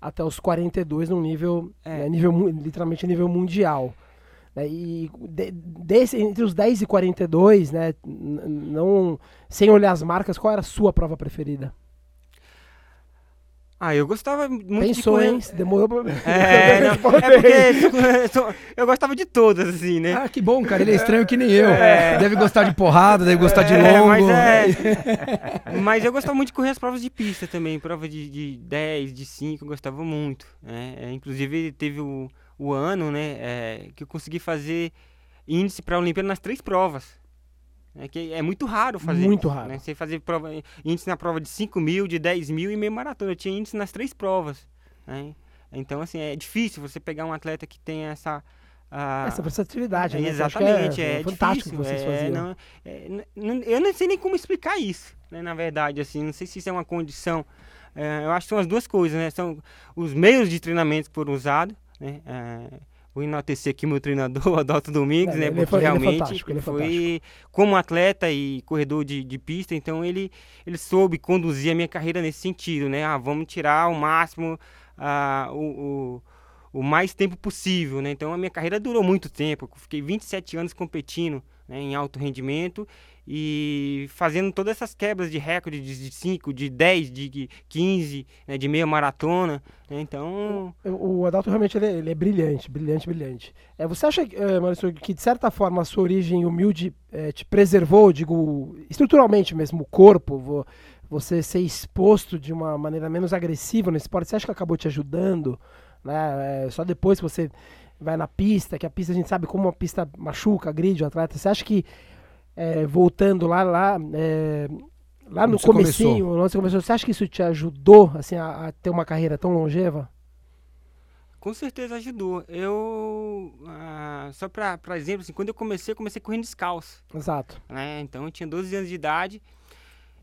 até os 42 num nível, é. né? nível literalmente nível mundial. Né? E de, desse, entre os 10 e 42, né? não, sem olhar as marcas, qual era a sua prova preferida? Ah, eu gostava muito Pensou, de correr. hein? Demorou pra... É, não, é porque eu gostava de todas, assim, né? Ah, que bom, cara. Ele é estranho que nem eu. É. Deve gostar de porrada, deve gostar de é, longo. Mas, é, mas eu gostava muito de correr as provas de pista também. Prova de, de 10, de 5, eu gostava muito. Né? É, inclusive, teve o, o ano, né, é, que eu consegui fazer índice para a Olimpíada nas três provas. É que é muito raro fazer. Muito raro. Né? Você fazer prova, índice na prova de 5 mil, de 10 mil e meio maratona. Eu tinha índice nas três provas. Né? Então, assim, é difícil você pegar um atleta que tem essa. Uh, essa versatilidade, né? Exatamente, é, é, é fantástico difícil. Vocês é, não, é, não, eu não sei nem como explicar isso, né? Na verdade, assim, não sei se isso é uma condição. É, eu acho que são as duas coisas, né? São os meios de treinamento que foram usados, né? É, vou enaltecer aqui meu treinador, Adalto Domingos, né? Porque ele realmente ele foi como atleta e corredor de, de pista, então ele, ele soube conduzir a minha carreira nesse sentido, né? Ah, vamos tirar o máximo, ah, o, o o mais tempo possível, né? Então a minha carreira durou muito tempo. Eu fiquei 27 anos competindo né, em alto rendimento e fazendo todas essas quebras de recorde de 5, de 10, de 15, né, de meia maratona. Né, então. O, o Adalto realmente ele é, ele é, brilhante, brilhante, brilhante. É, você acha, é, Maurício, que de certa forma a sua origem humilde é, te preservou, digo, estruturalmente mesmo, o corpo, você ser exposto de uma maneira menos agressiva no esporte, você acha que acabou te ajudando? Né? É, só depois que você vai na pista, que a pista a gente sabe como a pista machuca, agride o atleta. Você acha que é, voltando lá, lá, é, lá no comecinho, começou. Você, começou, você acha que isso te ajudou assim, a, a ter uma carreira tão longeva? Com certeza ajudou. Eu, ah, só para exemplo, assim, quando eu comecei, eu comecei correndo descalço. Exato. Né? Então eu tinha 12 anos de idade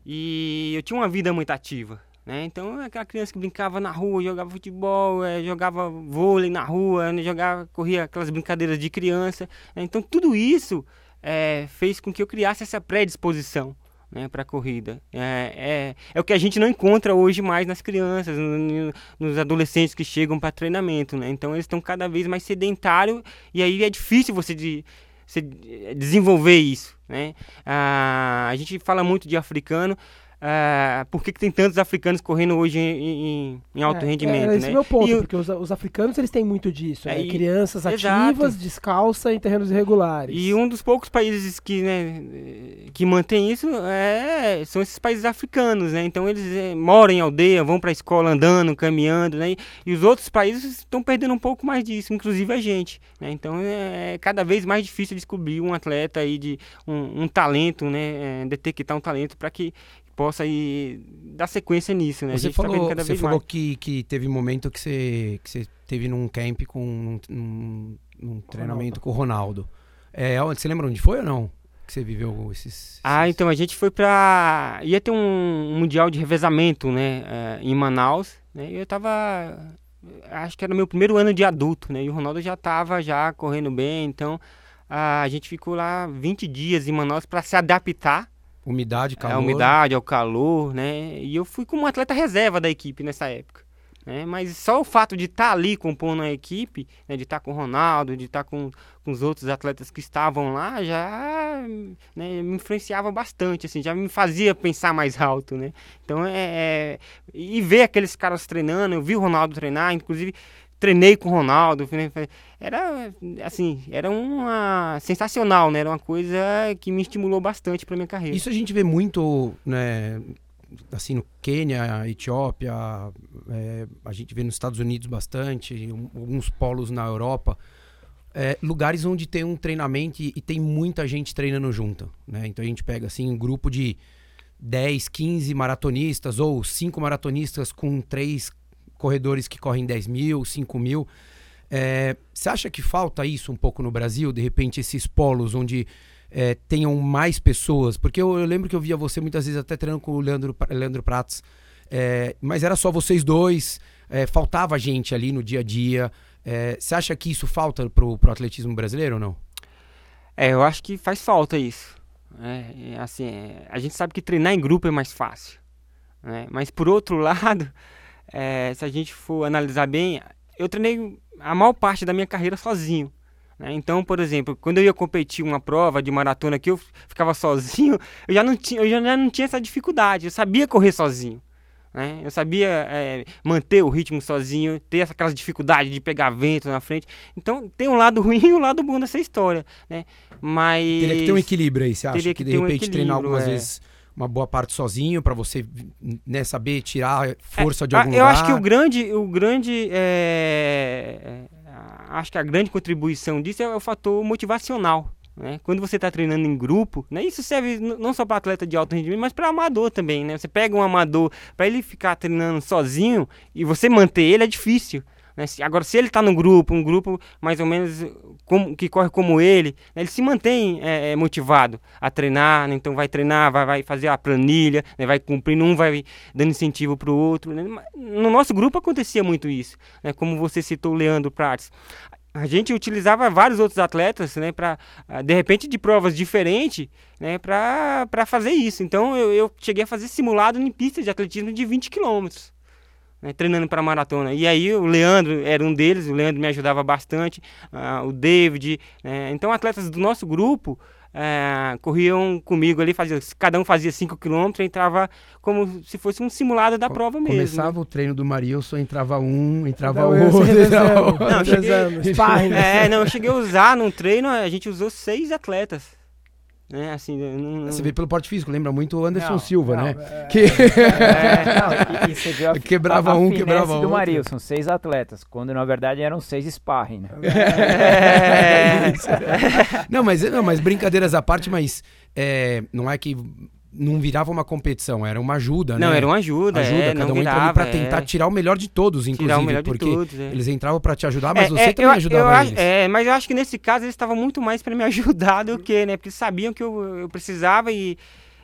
e eu tinha uma vida muito ativa. Né? Então, aquela criança que brincava na rua, jogava futebol, é, jogava vôlei na rua, né? jogava, corria aquelas brincadeiras de criança. Né? Então, tudo isso é, fez com que eu criasse essa predisposição né, para a corrida. É, é, é, o que a gente não encontra hoje mais nas crianças, no, nos adolescentes que chegam para treinamento. Né? Então eles estão cada vez mais sedentários e aí é difícil você, de, você desenvolver isso. Né? Ah, a gente fala muito de africano, Uh, por que, que, tem tantos africanos correndo hoje em, em, alto é, rendimento, é, esse né? é o meu ponto, e porque os, os, africanos eles têm muito disso, é, né? crianças ativas, descalças em terrenos irregulares. E um dos poucos países que, né, que mantém isso é, são esses países africanos, né? Então eles é, moram em aldeia, vão para a escola andando, caminhando, né? E, e, os outros países estão perdendo um pouco mais disso, inclusive a gente, né? Então é, é cada vez mais difícil descobrir um atleta aí de um, um talento, né? É, detectar um talento para que possa ir dar sequência nisso, né? Você tá falou, tá você falou que, que teve um momento que você, que você teve num camp com num, num treinamento Ronaldo. com o Ronaldo. É, você lembra onde foi ou não? Que você viveu esses, esses... Ah, então a gente foi pra. ia ter um, mundial de revezamento, né? Uh, em Manaus, né? E eu tava. Acho que era meu primeiro ano de adulto, né? E o Ronaldo já tava já correndo bem, então a gente ficou lá 20 dias em Manaus para se adaptar Umidade, calor. A umidade, ao calor, né? E eu fui como atleta reserva da equipe nessa época. Né? Mas só o fato de estar tá ali compondo a equipe, né? de estar tá com o Ronaldo, de estar tá com, com os outros atletas que estavam lá, já né? me influenciava bastante, assim, já me fazia pensar mais alto, né? Então, é, é... E ver aqueles caras treinando, eu vi o Ronaldo treinar, inclusive treinei com o Ronaldo, era assim, era uma sensacional, né? Era uma coisa que me estimulou bastante para minha carreira. Isso a gente vê muito, né? Assim, no Quênia, Etiópia, é, a gente vê nos Estados Unidos bastante, um, alguns polos na Europa. É, lugares onde tem um treinamento e, e, tem muita gente treinando junto, né? Então a gente pega assim um grupo de 10, 15 maratonistas ou cinco maratonistas com três corredores que correm 10 mil, 5 mil. É, você acha que falta isso um pouco no Brasil? De repente, esses polos onde é, tenham mais pessoas? Porque eu, eu, lembro que eu via você muitas vezes até treinando com o Leandro, Leandro Pratos, é, mas era só vocês dois, é, faltava gente ali no dia a dia. É, você acha que isso falta pro, pro atletismo brasileiro ou não? É, eu acho que faz falta isso. É, assim, a gente sabe que treinar em grupo é mais fácil. Né? Mas por outro lado, é, se a gente for analisar bem, eu treinei a maior parte da minha carreira sozinho. Né? Então, por exemplo, quando eu ia competir uma prova de maratona que eu ficava sozinho, eu já não tinha, eu já não tinha essa dificuldade. Eu sabia correr sozinho. Né? Eu sabia é, manter o ritmo sozinho, ter aquelas dificuldades de pegar vento na frente. Então, tem um lado ruim e um lado bom dessa história. Né? Mas. Teria que ter um equilíbrio aí, você acha? Que, que de repente um treinar algumas é... vezes uma boa parte sozinho para você né, saber tirar força é, de algum eu lugar? Eu acho que o grande, o grande é, é, acho que a grande contribuição disso é o fator motivacional. Né? Quando você está treinando em grupo, né? isso serve não só para atleta de alto rendimento, mas para amador também. Né? Você pega um amador para ele ficar treinando sozinho e você manter ele é difícil. Né? Agora, se ele está no grupo, um grupo mais ou menos como, que corre como ele, né? ele se mantém é, é, motivado a treinar, né? então vai treinar, vai, vai fazer a planilha, né? vai cumprindo, um vai dando incentivo para o outro. Né? No nosso grupo acontecia muito isso, né? como você citou o Leandro Prates a gente utilizava vários outros atletas, né, para ah, de repente de provas diferentes, né, para fazer isso. Então eu, eu, cheguei a fazer simulado em pistas de atletismo de 20 quilômetros né, treinando para maratona. E aí o Leandro era um deles, o Leandro me ajudava bastante, uh, o David. Uh, então, atletas do nosso grupo uh, corriam comigo ali, fazia, cada um fazia 5 km, entrava como se fosse um simulado da prova mesmo. Começava o treino do Marilson, entrava um, entrava não, outro. Não, cheguei, é, não, eu cheguei a usar num treino, a gente usou seis atletas. Né? Assim, não, não... Você vê pelo porte físico, lembra muito o Anderson não, Silva, não, né? É... Que... É, e, e você viu a, quebrava a, a um, quebrava outro. do Mario, são seis atletas, quando na verdade eram seis sparring, né? É... não, mas, não, mas brincadeiras à parte, mas é, não é que não virava uma competição, era uma ajuda, não, né? era uma ajuda, ajuda é, cada um virava, para tentar é. tirar o melhor de todos, inclusive, porque todos, é. eles entravam para te ajudar, mas é, você é, também eu, ajudava eu, eles. É, mas eu acho que nesse caso eles estavam muito mais para me ajudar do que, né? Porque sabiam que eu, eu precisava e,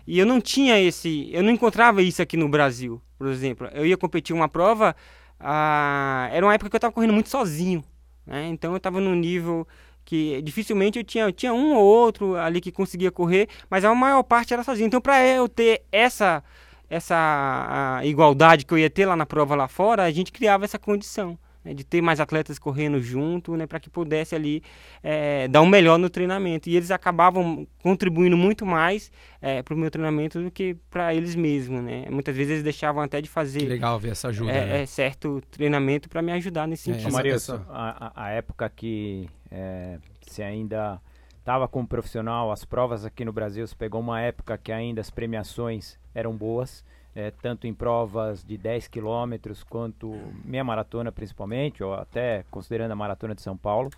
e eu não tinha esse, eu não encontrava isso aqui no Brasil. por exemplo. Eu ia competir uma prova, ah, era uma época que eu estava correndo muito sozinho, né? Então eu estava num nível que dificilmente eu tinha, eu tinha um ou outro ali que conseguia correr, mas a maior parte era sozinho. Então para eu ter essa essa igualdade que eu ia ter lá na prova lá fora, a gente criava essa condição né, de ter mais atletas correndo junto, né, para que pudesse ali é, dar o um melhor no treinamento. E eles acabavam contribuindo muito mais é, para o meu treinamento do que para eles mesmos. Né? Muitas vezes eles deixavam até de fazer que legal ver essa ajuda, é, né? é certo treinamento para me ajudar nesse É, sentido. essa- Maria, essa- a, a- a época que é, você ainda estava como profissional, as provas aqui no Brasil, você pegou uma época que ainda as premiações eram boas, é, tanto em provas de 10 quilômetros quanto meia maratona principalmente, ou até considerando a maratona de São Paulo.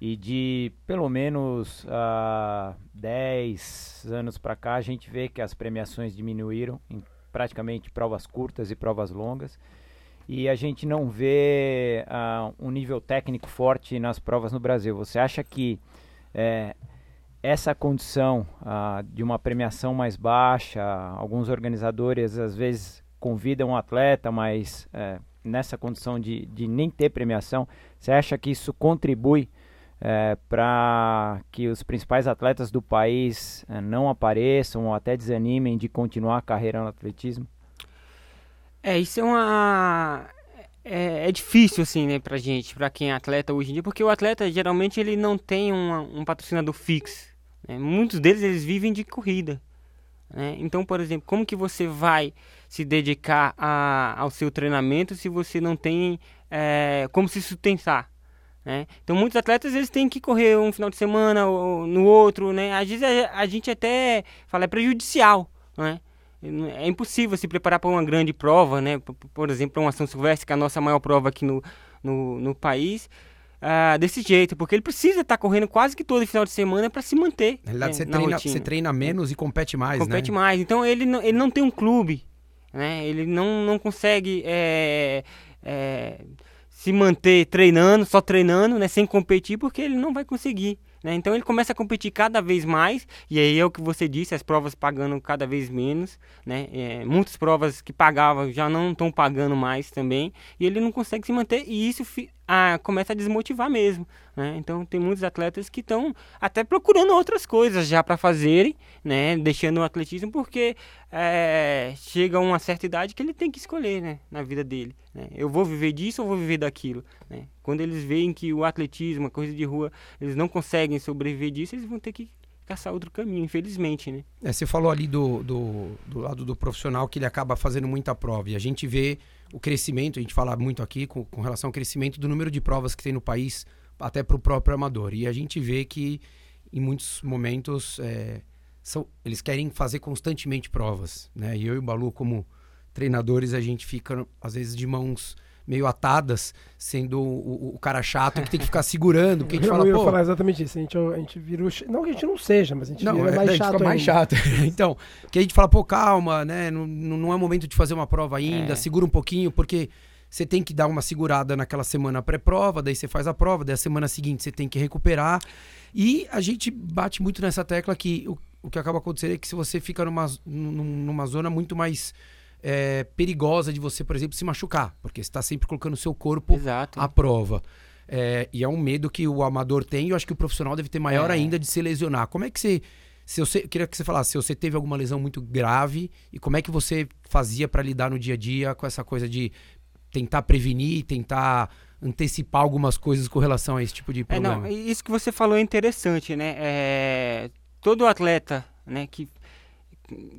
E de pelo menos ah, 10 anos para cá, a gente vê que as premiações diminuíram em praticamente provas curtas e provas longas e a gente não vê ah, um nível técnico forte nas provas no Brasil. Você acha que eh, essa condição ah, de uma premiação mais baixa, alguns organizadores às vezes convidam um atleta, mas eh, nessa condição de, de nem ter premiação, você acha que isso contribui para que os principais atletas do país eh, não apareçam ou até desanimem de continuar a carreira no atletismo? É, isso é uma. É, é difícil, assim, né, pra gente, pra quem é atleta hoje em dia, porque o atleta geralmente ele não tem uma- um patrocinador fixo. Né? Muitos deles eles vivem de corrida. né? Então, por exemplo, como que você vai se dedicar a- ao seu treinamento se você não tem é, como se sustentar? né? Então, muitos atletas eles têm que correr um final de semana ou no outro, né? Às vezes a, a gente até fala é prejudicial, né? É impossível se preparar para uma grande prova, né? Por, por exemplo, uma São Silvestre, que é a nossa maior prova aqui no, no, no país, ah, desse jeito, porque ele precisa estar correndo quase que todo final de semana para se manter. Na realidade, né, você, na treina, rotina. você treina menos e compete mais, compete né? mais. Então ele não, ele não tem um clube, né? Ele não, não consegue é, é, se manter treinando, só treinando, né? Sem competir, porque ele não vai conseguir. Né? Então ele começa a competir cada vez mais, e aí é o que você disse, as provas pagando cada vez menos, né? É, muitas provas que pagavam já não estão pagando mais também, e ele não consegue se manter, e isso ah, começa a desmotivar mesmo. Né? Então tem muitos atletas que estão até procurando outras coisas já para fazerem, né? deixando o atletismo, porque é, chega a uma certa idade que ele tem que escolher né? na vida dele. Né? Eu vou viver disso ou vou viver daquilo? Né? Quando eles veem que o atletismo, a corrida de rua, eles não conseguem sobreviver disso, eles vão ter que caçar outro caminho, infelizmente. Né? É, você falou ali do, do, do lado do profissional que ele acaba fazendo muita prova. E a gente vê o crescimento, a gente fala muito aqui com, com relação ao crescimento do número de provas que tem no país, até para o próprio amador. E a gente vê que em muitos momentos é, são, eles querem fazer constantemente provas. Né? E eu e o Balu, como treinadores, a gente fica, às vezes, de mãos meio atadas, sendo o, o- cara chato que tem que ficar segurando, porque a gente eu fala, ia pô, falar exatamente isso. A gente, a gente vira o Não que a gente não seja, mas a gente não, vira é, mais chato. fica mais chato. então, que a gente fala, pô, calma, né? Não, não é momento de fazer uma prova ainda, É. segura um pouquinho, porque você tem que dar uma segurada naquela semana pré-prova, daí você faz a prova, daí a semana seguinte você tem que recuperar. E a gente bate muito nessa tecla que o, o que acaba acontecendo é que se você fica numa, num- numa zona muito mais é, perigosa de você, por exemplo, se machucar, porque você está sempre colocando o seu corpo Exato. à prova. É, e é um medo que o amador tem, e eu acho que o profissional deve ter maior É. ainda de se lesionar. Como é que você. Se você eu queria que você falasse se você teve alguma lesão muito grave e como é que você fazia para lidar no dia a dia com essa coisa de tentar prevenir, tentar antecipar algumas coisas com relação a esse tipo de É, problema. não, isso que você falou é interessante, né? É, todo atleta, né, que,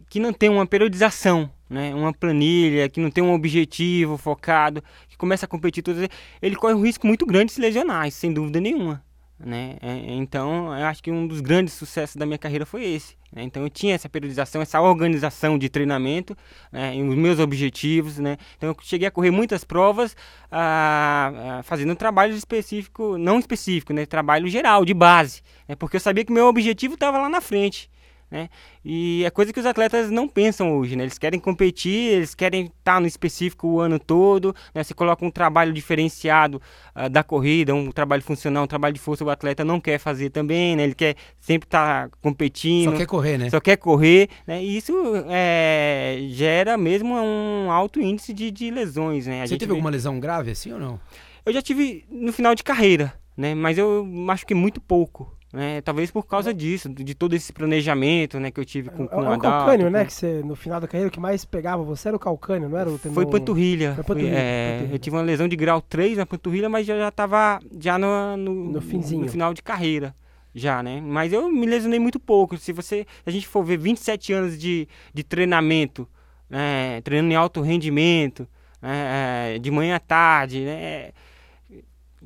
que não tem uma periodização, né, uma planilha, que não tem um objetivo focado, que começa a competir todo ele corre um risco muito grande de se lesionar, sem dúvida nenhuma, né? É, então, eu acho que um dos grandes sucessos da minha carreira foi esse. né? Então, eu tinha essa periodização, essa organização de treinamento, né, os meus objetivos, né? Então, eu cheguei a correr muitas provas, ah, ah, fazendo um trabalho específico, não específico, né? Trabalho geral, de base, né? Porque eu sabia que meu objetivo estava lá na frente. Né? E é coisa que os atletas não pensam hoje, né? Eles querem competir, eles querem estar no específico o ano todo, né? Você coloca um trabalho diferenciado uh, da corrida, um trabalho funcional, um trabalho de força, o atleta não quer fazer também, né? Ele quer sempre estar tá competindo. Só quer correr, né? Só quer correr, né? E isso é, gera mesmo um alto índice de, de lesões, né? A Você teve vê... alguma lesão grave assim ou não? Eu já tive no final de carreira, né? Mas eu acho que muito pouco. Né? Talvez por causa disso, de todo esse planejamento né, que eu tive com, com é, o Adalto. calcânio, com... né? Que você, no final da carreira, o que mais pegava você era o calcânio, não era o tendão... Foi panturrilha. Foi panturrilha, Foi, é, panturrilha. Eu tive uma lesão de grau 3 na panturrilha, mas já estava já no, no, no, finzinho. no final de carreira. Já, né? Mas eu me lesionei muito pouco. Se você, se a gente for ver 27 anos de, de treinamento, né? treinando em alto rendimento, né? É, de manhã à tarde, né?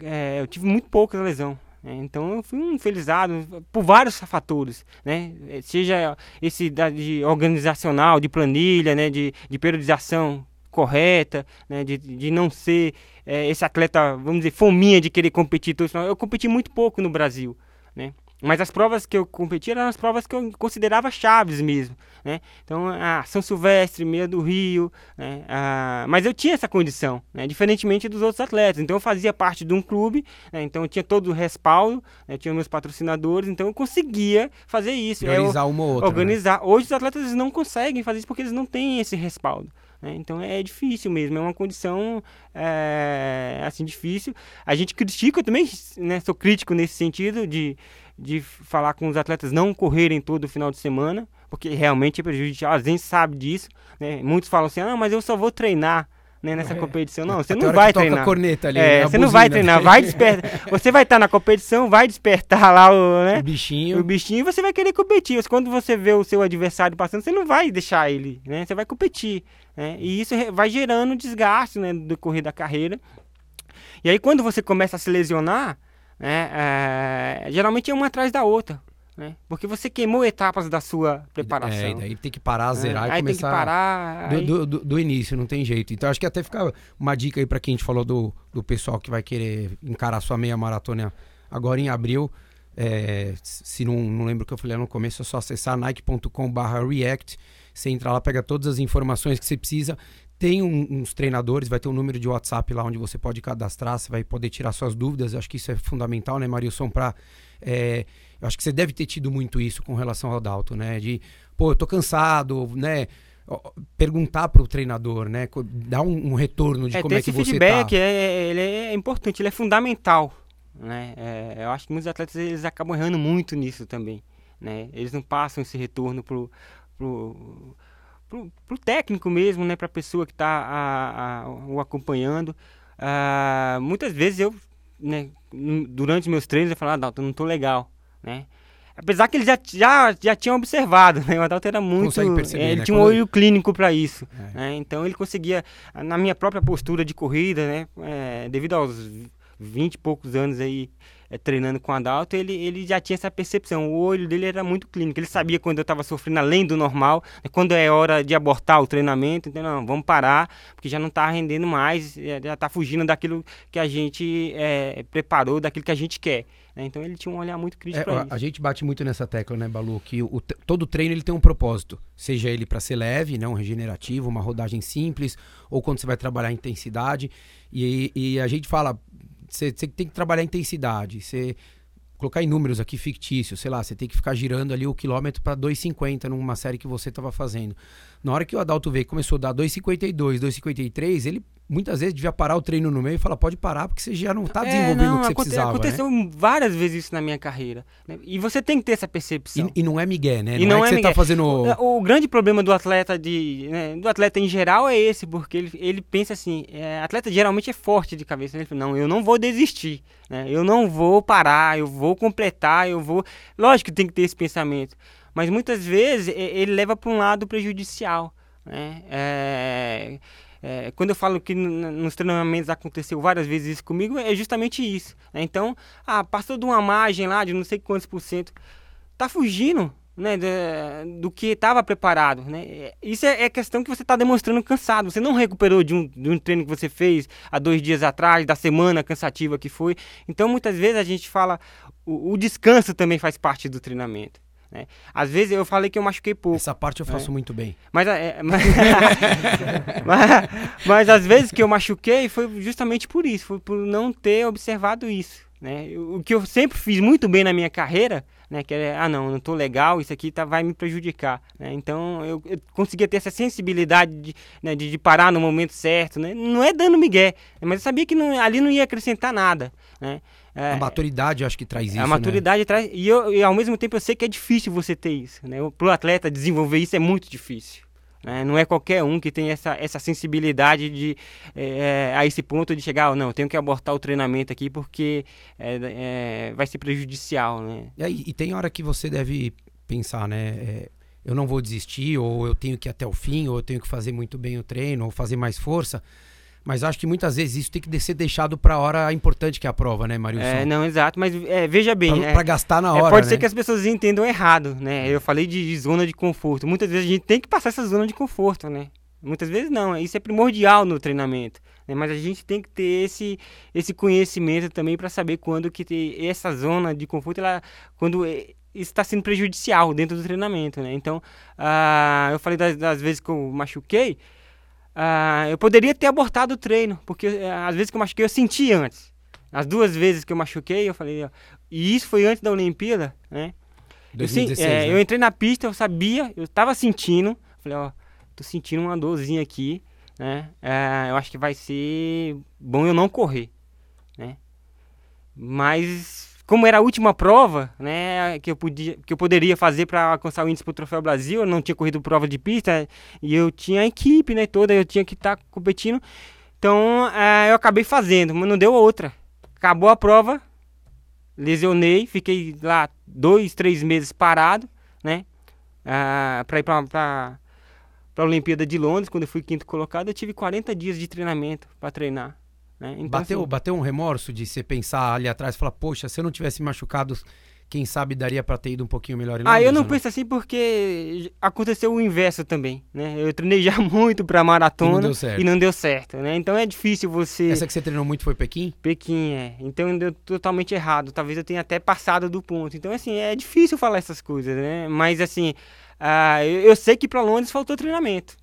É, eu tive muito pouca lesão. Né? Então eu fui um felizado por vários fatores, né? Seja esse da, de organizacional, de planilha, né? de, de periodização correta, né? de, de não ser é, esse atleta, vamos dizer, fominha de querer competir. Eu competi muito pouco no Brasil, né? Mas as provas que eu competi eram as provas que eu considerava chaves mesmo, né? Então, a São Silvestre, Meia do Rio, né? Ah, mas eu tinha essa condição, né? Diferentemente dos outros atletas. Então, eu fazia parte de um clube, né? então eu tinha todo o respaldo, né? tinha meus patrocinadores, então eu conseguia fazer isso. Organizar eu, uma ou outra. Né? Organizar. Né? Hoje os atletas não conseguem fazer isso porque eles não têm esse respaldo. Né? Então é difícil mesmo, é uma condição é, assim difícil. A gente critica, eu também né, sou crítico nesse sentido de de falar com os atletas não correrem todo final de semana, porque realmente é prejudicial, a gente sabe disso, né? Muitos falam assim, ah, mas eu só vou treinar né, nessa é. competição. Não, você não vai treinar. corneta ali, é, né, você não vai treinar, vai despertar. você vai estar na competição, vai despertar lá o, né, o bichinho. O bichinho e você vai querer competir. Mas quando você vê o seu adversário passando, você não vai deixar ele, né? Você vai competir. Né? E isso vai gerando desgaste né, no decorrer da carreira. E aí quando você começa a se lesionar, né, é, geralmente é uma atrás da outra. Né? Porque você queimou etapas da sua preparação. É, daí tem que parar, zerar é, e aí começar. Tem que parar. Do, aí... do, do, do, início, não tem jeito. Então acho que até fica uma dica aí para quem a gente falou do, do pessoal que vai querer encarar sua meia maratona agora em abril. É, se não, não lembro o que eu falei no começo, é só acessar nike.com/react. Você entra lá, pega todas as informações que você precisa. Tem um, uns treinadores, vai ter um número de WhatsApp lá onde você pode cadastrar, você vai poder tirar suas dúvidas. Eu acho que isso é fundamental, né, Marilson? Para. É, eu acho que você deve ter tido muito isso com relação ao Dalton, né? De, pô, eu tô cansado, né? Perguntar para o treinador, né? Dar um, um retorno de é, como é que você está. Esse feedback é, ele é importante, ele é fundamental. Né? É, eu acho que muitos atletas eles acabam errando muito nisso também. Né? Eles não passam esse retorno pro, pro para o técnico mesmo, né, para a pessoa que está o acompanhando. Ah, muitas vezes eu, né, durante meus treinos, eu falo, ah, Dalton, não estou legal, né? Apesar que eles já, já, já tinham observado, né? O Adalto era muito. Perceber, é, ele né? tinha um olho clínico para isso. É. Né? Então ele conseguia, na minha própria postura de corrida, né? É, devido aos 20 e poucos anos aí é, treinando com o Adalto, ele, ele já tinha essa percepção. O olho dele era muito clínico. Ele sabia quando eu estava sofrendo além do normal, né, quando é hora de abortar o treinamento. Então, não, vamos parar, porque já não está rendendo mais, já está fugindo daquilo que a gente é, preparou, daquilo que a gente quer. Né. Então ele tinha um olhar muito crítico é, A gente bate muito nessa tecla, né, Balu? Que o, todo treino ele tem um propósito. Seja ele para ser leve, não regenerativo, uma rodagem simples, ou quando você vai trabalhar intensidade. E, e a gente fala, você tem que trabalhar intensidade. Você colocar em números aqui fictícios, sei lá, você tem que ficar girando ali o quilômetro para 2,50 numa série que você estava fazendo. Na hora que o Adalto veio começou a dar 2,52, 2,53, ele muitas vezes devia parar o treino no meio e falar, pode parar, porque você já não está é, desenvolvendo é, não, o que você aconte, precisava. Aconteceu né? várias vezes isso na minha carreira. Né? E você tem que ter essa percepção. E, e não é migué, né? Não, não, é, é que você está fazendo... O, o, grande problema do atleta de né, do atleta em geral é esse, porque ele, ele pensa assim, é, atleta geralmente é forte de cabeça. Né? Ele fala, não, eu não vou desistir, né? eu não vou parar, eu vou completar, eu vou... Lógico que tem que ter esse pensamento. Mas muitas vezes ele leva para um lado prejudicial. Né? É, é, quando eu falo que nos treinamentos aconteceu várias vezes isso comigo, é justamente isso. Né? Então, ah, passou de uma margem lá de não sei quantos por cento, tá fugindo né, do, do que estava preparado. Né? Isso é, é, questão que você está demonstrando cansado. Você não recuperou de um, de um treino que você fez há dois dias atrás, da semana cansativa que foi. Então, muitas vezes a gente fala, o, o descanso também faz parte do treinamento. Né? Às vezes eu falei que eu machuquei pouco. Essa parte eu faço é. muito bem. Mas, é, mas, mas, mas, às vezes que eu machuquei foi justamente por isso, foi por não ter observado isso. Né? O que eu sempre fiz muito bem na minha carreira, né? que é, ah não, não estou legal, isso aqui tá, vai me prejudicar. Né? Então eu, eu conseguia ter essa sensibilidade de, né, de, de, parar no momento certo. Né? Não é dando migué, mas eu sabia que não, ali não ia acrescentar nada. Né? É, a maturidade, acho que traz isso. A maturidade né? traz. E, eu, e ao mesmo tempo eu sei que é difícil você ter isso. Né? Para o atleta desenvolver isso é muito difícil. Né? Não é qualquer um que tem essa, essa sensibilidade de, é, a esse ponto de chegar, oh, não, tenho que abortar o treinamento aqui porque é, é, vai ser prejudicial. Né? E, e, tem hora que você deve pensar, né? É, eu não vou desistir, ou eu tenho que ir até o fim, ou eu tenho que fazer muito bem o treino, ou fazer mais força. Mas acho que muitas vezes isso tem que ser deixado para a hora importante que é a prova, né, Marilson? É, não, exato. Mas é, veja bem. Para é, gastar na é, hora. É, pode né? ser que as pessoas entendam errado, né? Eu falei de, zona de conforto. Muitas vezes a gente tem que passar essa zona de conforto, né? Muitas vezes não. Isso é primordial no treinamento. Né? Mas a gente tem que ter esse, esse conhecimento também para saber quando que essa zona de conforto, ela, quando está sendo prejudicial dentro do treinamento, né? Então, uh, eu falei das, das vezes que eu machuquei. Ah, eu poderia ter abortado o treino, porque eh, às vezes que eu machuquei eu senti antes. As duas vezes que eu machuquei, eu falei, ó, e isso foi antes da Olimpíada, né? 2016, eu, é, né? eu entrei na pista, eu sabia, eu estava sentindo, falei, ó, tô sentindo uma dorzinha aqui, né? É, eu acho que vai ser bom eu não correr, né? Mas como era a última prova, né, que eu podia, que eu poderia fazer para alcançar o índice para o Troféu Brasil, eu não tinha corrido prova de pista e eu tinha a equipe, né, toda, eu tinha que estar tá competindo. Então, é, eu acabei fazendo, mas não deu outra. Acabou a prova, lesionei, fiquei lá dois, três meses parado, né, uh, para ir para para a Olimpíada de Londres, quando eu fui quinto colocado, eu tive 40 dias de treinamento para treinar. Né? Então, bateu, assim, bateu um remorso de você pensar ali atrás e falar, poxa, se eu não tivesse machucado, quem sabe daria para ter ido um pouquinho melhor em Ah, eu não, não penso assim porque aconteceu o inverso também, né? Eu treinei já muito para maratona e não deu certo, e não deu certo né? Então é difícil você Essa que você treinou muito foi Pequim? Pequim, é. Então deu totalmente errado. Talvez eu tenha até passado do ponto. Então assim, é difícil falar essas coisas, né? Mas assim, uh, eu, eu sei que para Londres faltou treinamento.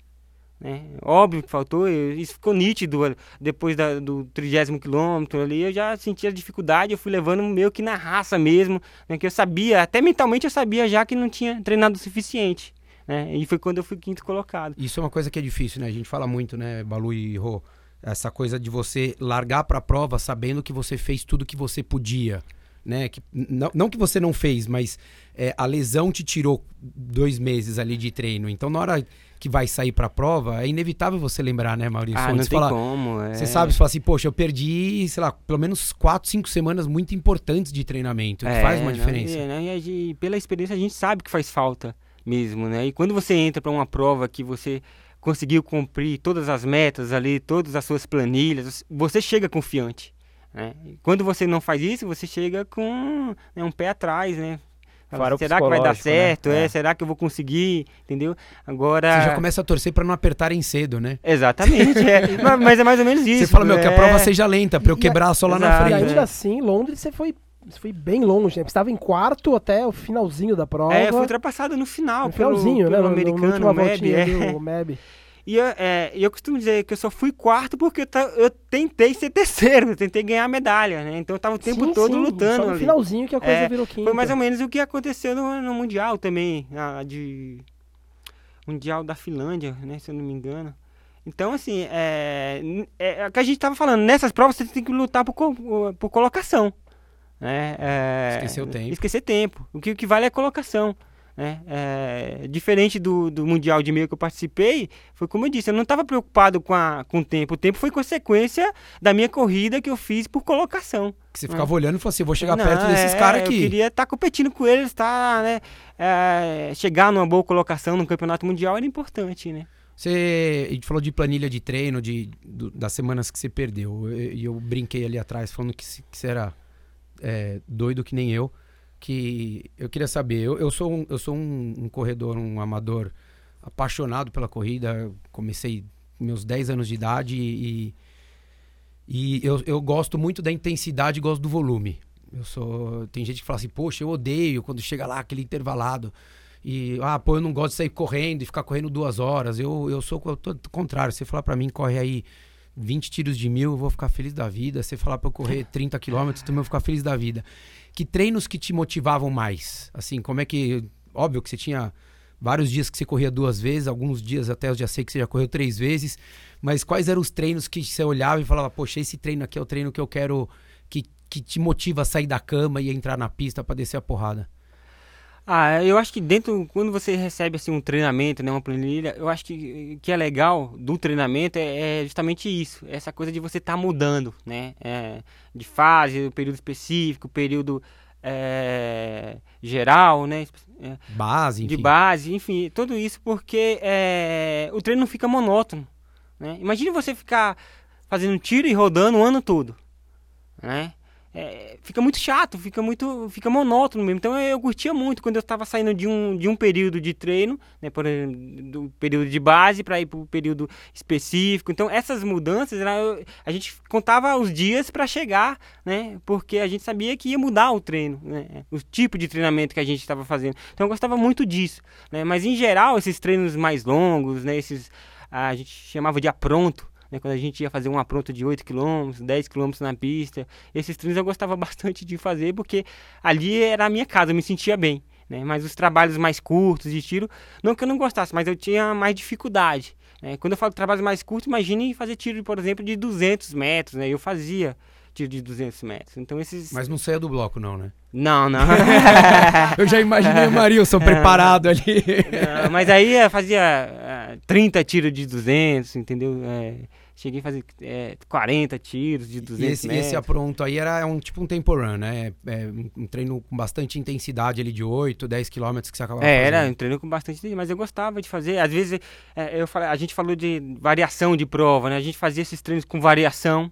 Né? Óbvio que faltou, isso ficou nítido depois da, do trigésimo quilômetro ali, eu já sentia dificuldade, eu fui levando meio que na raça mesmo, né? que eu sabia, até mentalmente eu sabia já que não tinha treinado o suficiente. Né? E foi quando eu fui quinto colocado. Isso é uma coisa que é difícil, né? A gente fala muito, né, Balu e Rô, essa coisa de você largar para a prova sabendo que você fez tudo que você podia né? Que, não, não que você não fez, mas é, a lesão te tirou dois meses ali de treino. Então, na hora que vai sair para a prova, é inevitável você lembrar, né, Maurício? Ah, não tem como. É... Você sabe, você fala assim, poxa, eu perdi, sei lá, pelo menos quatro, cinco semanas muito importantes de treinamento, que é, faz uma diferença. Não, né? E pela experiência a gente sabe que faz falta mesmo, né? E quando você entra para uma prova que você conseguiu cumprir todas as metas ali, todas as suas planilhas, você chega confiante. Né? Quando você não faz isso, você chega com né, um pé atrás, né? Fala, será que vai dar né? certo? Né? É. será que eu vou conseguir? Entendeu? Agora. Você já começa a torcer para não apertarem cedo, né? Exatamente, é. mas é mais ou menos isso. Você fala, meu, é... que a prova seja lenta, para eu quebrar só lá Exato, na frente. E ainda assim, Londres, você foi você foi bem longe, né? Você estava em quarto até o finalzinho da prova. É, foi ultrapassado no final, no finalzinho, pelo, pelo né? americano, no, no Meb, é. o Meb. E eu, é, eu costumo dizer que eu só fui quarto porque eu, eu tentei ser terceiro, eu tentei ganhar a medalha, né? Então eu tava o tempo sim, todo sim, lutando. Só no ali. finalzinho que a coisa é, virou quinta. Foi mais ou menos o que aconteceu no, no Mundial também, a, de Mundial da Finlândia, né? Se eu não me engano. Então, assim, é, é, é o que a gente tava falando, nessas provas você tem que lutar por, por colocação. Né? É, esquecer o tempo. Esquecer tempo. O que, o que vale é a colocação. Né? É, diferente do, do Mundial de Meio que eu participei, foi como eu disse, eu não estava preocupado com, a, com o tempo. O tempo foi consequência da minha corrida que eu fiz por colocação. Que você ficava né? olhando e falou assim, vou chegar não, perto desses é, caras aqui. Eu queria estar tá competindo com eles, tá, né? É, chegar numa boa colocação no campeonato mundial era importante, né? Você a gente falou de planilha de treino, de, do, das semanas que você perdeu. E eu, eu, brinquei ali atrás falando que, que você era é, doido que nem eu que eu queria saber. Eu, eu sou, um, eu sou um, um, corredor, um amador apaixonado pela corrida. Comecei meus 10 anos de idade e, e eu, eu gosto muito da intensidade gosto do volume. Eu sou. Tem gente que fala assim, poxa, eu odeio quando chega lá aquele intervalado. E, ah, pô, eu não gosto de sair correndo e ficar correndo duas horas. Eu, eu sou o contrário. Você falar para mim, corre aí 20 tiros de mil, eu vou ficar feliz da vida. Você falar para eu correr 30 quilômetros, também vou ficar feliz da vida. Que treinos que te motivavam mais? Assim, como é que. Óbvio que você tinha vários dias que você corria duas vezes, alguns dias até eu já sei que você já correu três vezes. Mas quais eram os treinos que você olhava e falava, poxa, esse treino aqui é o treino que eu quero. que, que te motiva a sair da cama e entrar na pista para descer a porrada? Ah, eu acho que dentro, quando você recebe assim um treinamento, né, uma planilha, eu acho que que é legal do treinamento é, é justamente isso, essa coisa de você estar tá mudando, né, é, de fase, período específico, período é, geral, né, é, base, enfim. de base, enfim, tudo isso porque é, o treino não fica monótono, né? Imagine você ficar fazendo tiro e rodando o ano todo, né? É, fica muito chato, fica muito, fica monótono mesmo. Então eu, eu curtia muito quando eu estava saindo de um, de um período de treino, né, por exemplo, do período de base para ir para o período específico. Então essas mudanças, era, a gente contava os dias para chegar, né, porque a gente sabia que ia mudar o treino, né, o tipo de treinamento que a gente estava fazendo. Então eu gostava muito disso, né, mas em geral esses treinos mais longos, né, esses a gente chamava de apronto, né, quando a gente ia fazer um apronto de 8 km, 10 km na pista. Esses treinos eu gostava bastante de fazer porque ali era a minha casa, eu me sentia bem. Né? Mas os trabalhos mais curtos de tiro, não que eu não gostasse, mas eu tinha mais dificuldade. Né? Quando eu falo trabalhos mais curtos, imagine fazer tiro, por exemplo, de 200 metros. Né? Eu fazia tiro de 200 metros. Então esses... Mas não saia do bloco não, né? Não, não. eu já imaginei o Marilson preparado ali. Não, mas aí eu fazia uh, 30 tiros de 200, entendeu? É, cheguei a fazer é, 40 tiros de 200 e esse, metros. esse apronto aí era um tipo um tempo run, né? É, um treino com bastante intensidade ali de 8, 10 quilômetros que você acabava é, fazendo. era um treino com bastante mas eu gostava de fazer. Às vezes, é, eu falei, a gente falou de variação de prova, né? A gente fazia esses treinos com variação,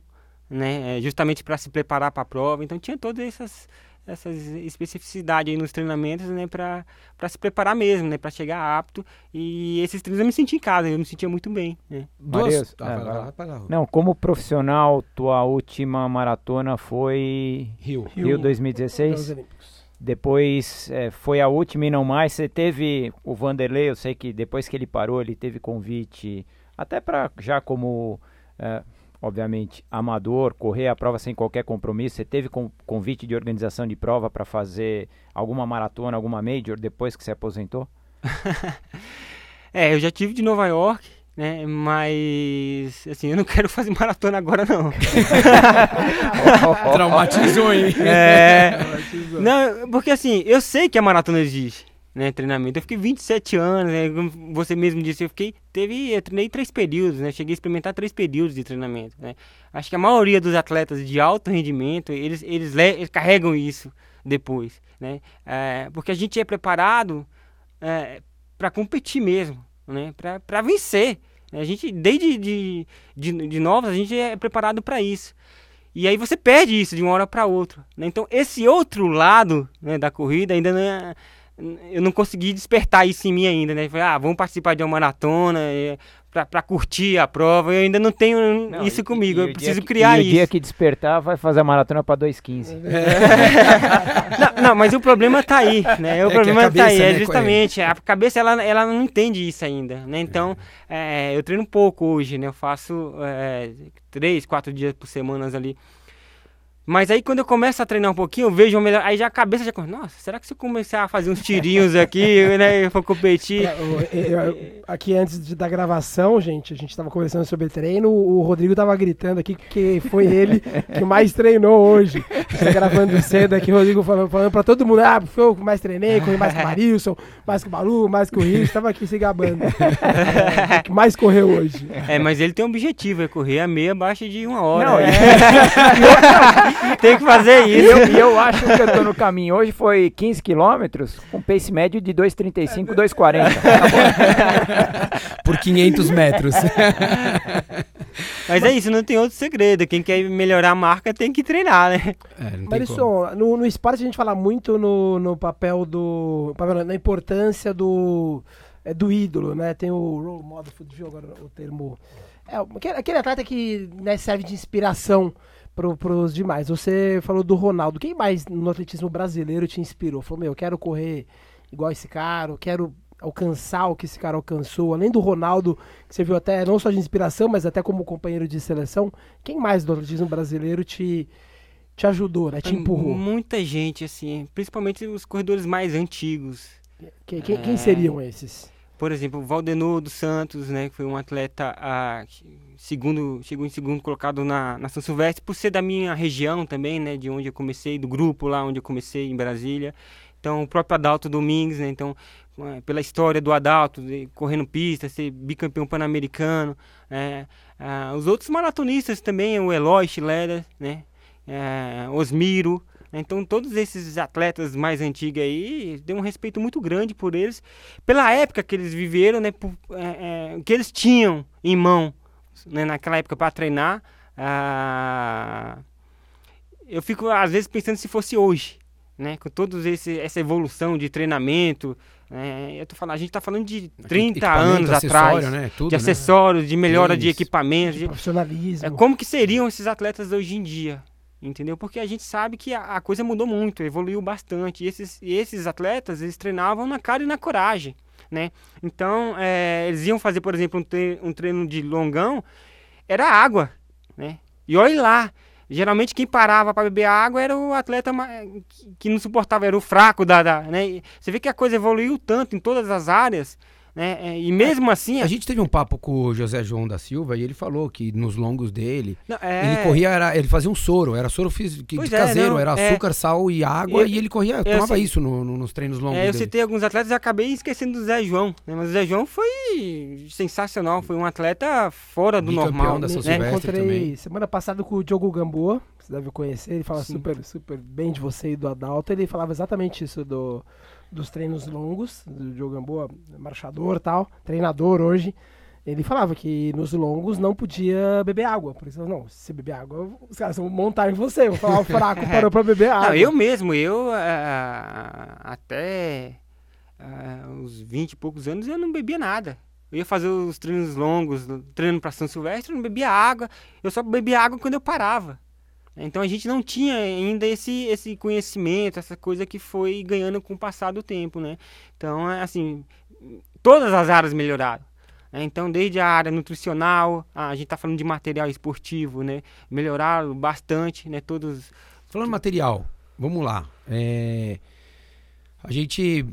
né? É, justamente para se preparar para a prova. Então tinha todas essas essas especificidades aí nos treinamentos, né, para se preparar mesmo, né, para chegar apto. E esses treinos eu me senti em casa, eu me sentia muito bem. Né. Duas... Ah, é, lá, lá. Não, como profissional, tua última maratona foi Rio, Rio, Rio 2016. Depois é, foi a última e não mais. Você teve o Vanderlei, eu sei que depois que ele parou, ele teve convite até para já como é, obviamente, amador, correr a prova sem qualquer compromisso. Você teve convite de organização de prova para fazer alguma maratona, alguma major depois que você aposentou? é, eu já tive de Nova York, né? Mas assim, eu não quero fazer maratona agora não. Traumatizou, hein? É. Traumatizou. Não, porque assim, eu sei que a maratona existe né, treinamento. Eu fiquei 27 anos, né, como você mesmo disse, eu fiquei, teve, eu treinei três períodos, né, cheguei a experimentar três períodos de treinamento, né. Acho que a maioria dos atletas de alto rendimento, eles, eles, eles carregam isso depois, né, é, porque a gente é preparado é, para competir mesmo, né, para vencer. A gente, desde de, de, de novos, a gente é preparado para isso. E aí você perde isso de uma hora para outra. Né? Então, esse outro lado né, da corrida ainda não é, eu não consegui despertar isso em mim ainda, né? Falei, ah, vamos participar de uma maratona é, para curtir a prova. Eu ainda não tenho não, isso e, comigo, e, eu preciso que, criar e isso. o dia que despertar vai fazer a maratona para 2,15. É. não, não, mas o problema tá aí, né? O é problema cabeça, tá aí, é né, justamente, a cabeça ela, ela não entende isso ainda, né? Então, é. eu treino pouco hoje, né? Eu faço é, três, quatro dias por semana ali mas aí quando eu começo a treinar um pouquinho, eu vejo melhor. Aí já a cabeça já começa, nossa, será que se eu começar a fazer uns tirinhos aqui, né, eu for competir? É, aqui antes de, da gravação, gente, a gente estava conversando sobre treino, o Rodrigo tava gritando aqui que foi ele que mais treinou hoje. Você tá gravando cedo aqui, o Rodrigo falando, falando pra todo mundo, ah, foi eu que mais treinei, corri mais que o Marilson, mais que o Balu, mais que o Rich, tava aqui se gabando. É, que mais correu hoje. É, mas ele tem um objetivo, é correr a meia abaixo de uma hora. Não, é. Tem que fazer isso. E eu, eu, acho que eu tô no caminho. Hoje foi 15 quilômetros, com pace médio de 2,35, 2,40. Tá Por 500 metros. Mas é isso, não tem outro segredo. Quem quer melhorar a marca tem que treinar, né? É, Mas isso, no, no esporte a gente fala muito no, no papel do. na importância do é, do ídolo, né? Tem o role model, fugiu agora o termo. É, aquele, aquele atleta que né, serve de inspiração para os demais. Você falou do Ronaldo. Quem mais no atletismo brasileiro te inspirou? Falou, meu, eu quero correr igual esse cara, eu quero alcançar o que esse cara alcançou. Além do Ronaldo, que você viu até não só de inspiração, mas até como companheiro de seleção. Quem mais do atletismo brasileiro te, te ajudou, né? Te empurrou? Muita gente, assim, principalmente os corredores mais antigos. Quem, quem, é... quem seriam esses? Por exemplo, o Valdenor dos Santos, né, que foi um atleta a, segundo, chegou em segundo colocado na, na São Silvestre, por ser da minha região também, né, de onde eu comecei, do grupo lá onde eu comecei, em Brasília. Então, o próprio Adalto Domingues, né, então, é, pela história do Adalto, de, correndo pista, ser bicampeão pan-americano. É, os outros maratonistas também, o Eloy Schiller, né, é, Osmiro, então, todos esses atletas mais antigos aí, deu um respeito muito grande por eles, pela época que eles viveram, né, por, é, é, que eles tinham em mão né, naquela época para treinar. Ah, eu fico, às vezes, pensando se fosse hoje, né, com toda essa evolução de treinamento. É, eu tô falando, a gente está falando de 30 anos atrás, né? Tudo, de né? acessórios, né? de melhora Isso. de equipamentos, de profissionalismo. É, como que seriam esses atletas hoje em dia? Entendeu? Porque a gente sabe que a, a coisa mudou muito, evoluiu bastante. E esses, e esses atletas, eles treinavam na cara e na coragem, né? Então, é, eles iam fazer, por exemplo, um treino, um treino de longão, era água, né? E olha lá, geralmente quem parava para beber água era o atleta que não suportava, era o fraco da, da né? Você vê que a coisa evoluiu tanto em todas as áreas, né? É, e mesmo assim. A gente teve um papo com o José João da Silva e ele falou que nos longos dele. Não, é... Ele corria, era, ele fazia um soro, era soro físico, de é, caseiro, não, era é. açúcar, sal e água, eu, e ele corria, tomava sei, isso no, no, nos treinos longos. É, eu citei alguns atletas e acabei esquecendo do Zé João. Né? Mas o Zé João foi sensacional, foi um atleta fora do normal. da São né? Encontrei também. semana passada com o Diogo Gamboa, você deve conhecer, ele fala super, super bem de você e do Adalto. Ele falava exatamente isso do dos treinos longos, do Diogo Gamboa, marchador tal, treinador hoje, ele falava que nos longos não podia beber água. Por isso, não, se beber água, os caras vão montar em você, vão falar o fraco parou pra beber água. Não, eu mesmo, eu uh, até uh, os 20 e poucos anos eu não bebia nada. Eu ia fazer os treinos longos, treino para São Silvestre, eu não bebia água. Eu só bebia água quando eu parava. Então a gente não tinha ainda esse, esse conhecimento, essa coisa que foi ganhando com o passar do tempo, né? Então, é assim, todas as áreas melhoraram. Né? Então, desde a área nutricional, a gente está falando de material esportivo, né? Melhoraram bastante, né? Todos... Falando material, vamos lá. É... A gente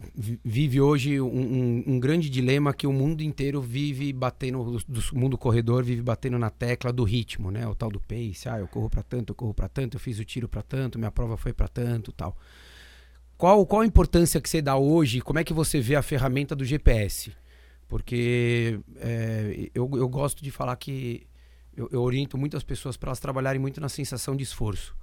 vive hoje um, um, um, grande dilema que o mundo inteiro vive batendo, do mundo corredor vive batendo na tecla do ritmo, né? O tal do pace, ah, eu corro para tanto, eu corro para tanto, eu fiz o tiro para tanto, minha prova foi para tanto, tal. Qual, qual a importância que você dá hoje? Como é que você vê a ferramenta do GPS? Porque é, eu, eu gosto de falar que eu, eu oriento muitas pessoas para elas trabalharem muito na sensação de esforço.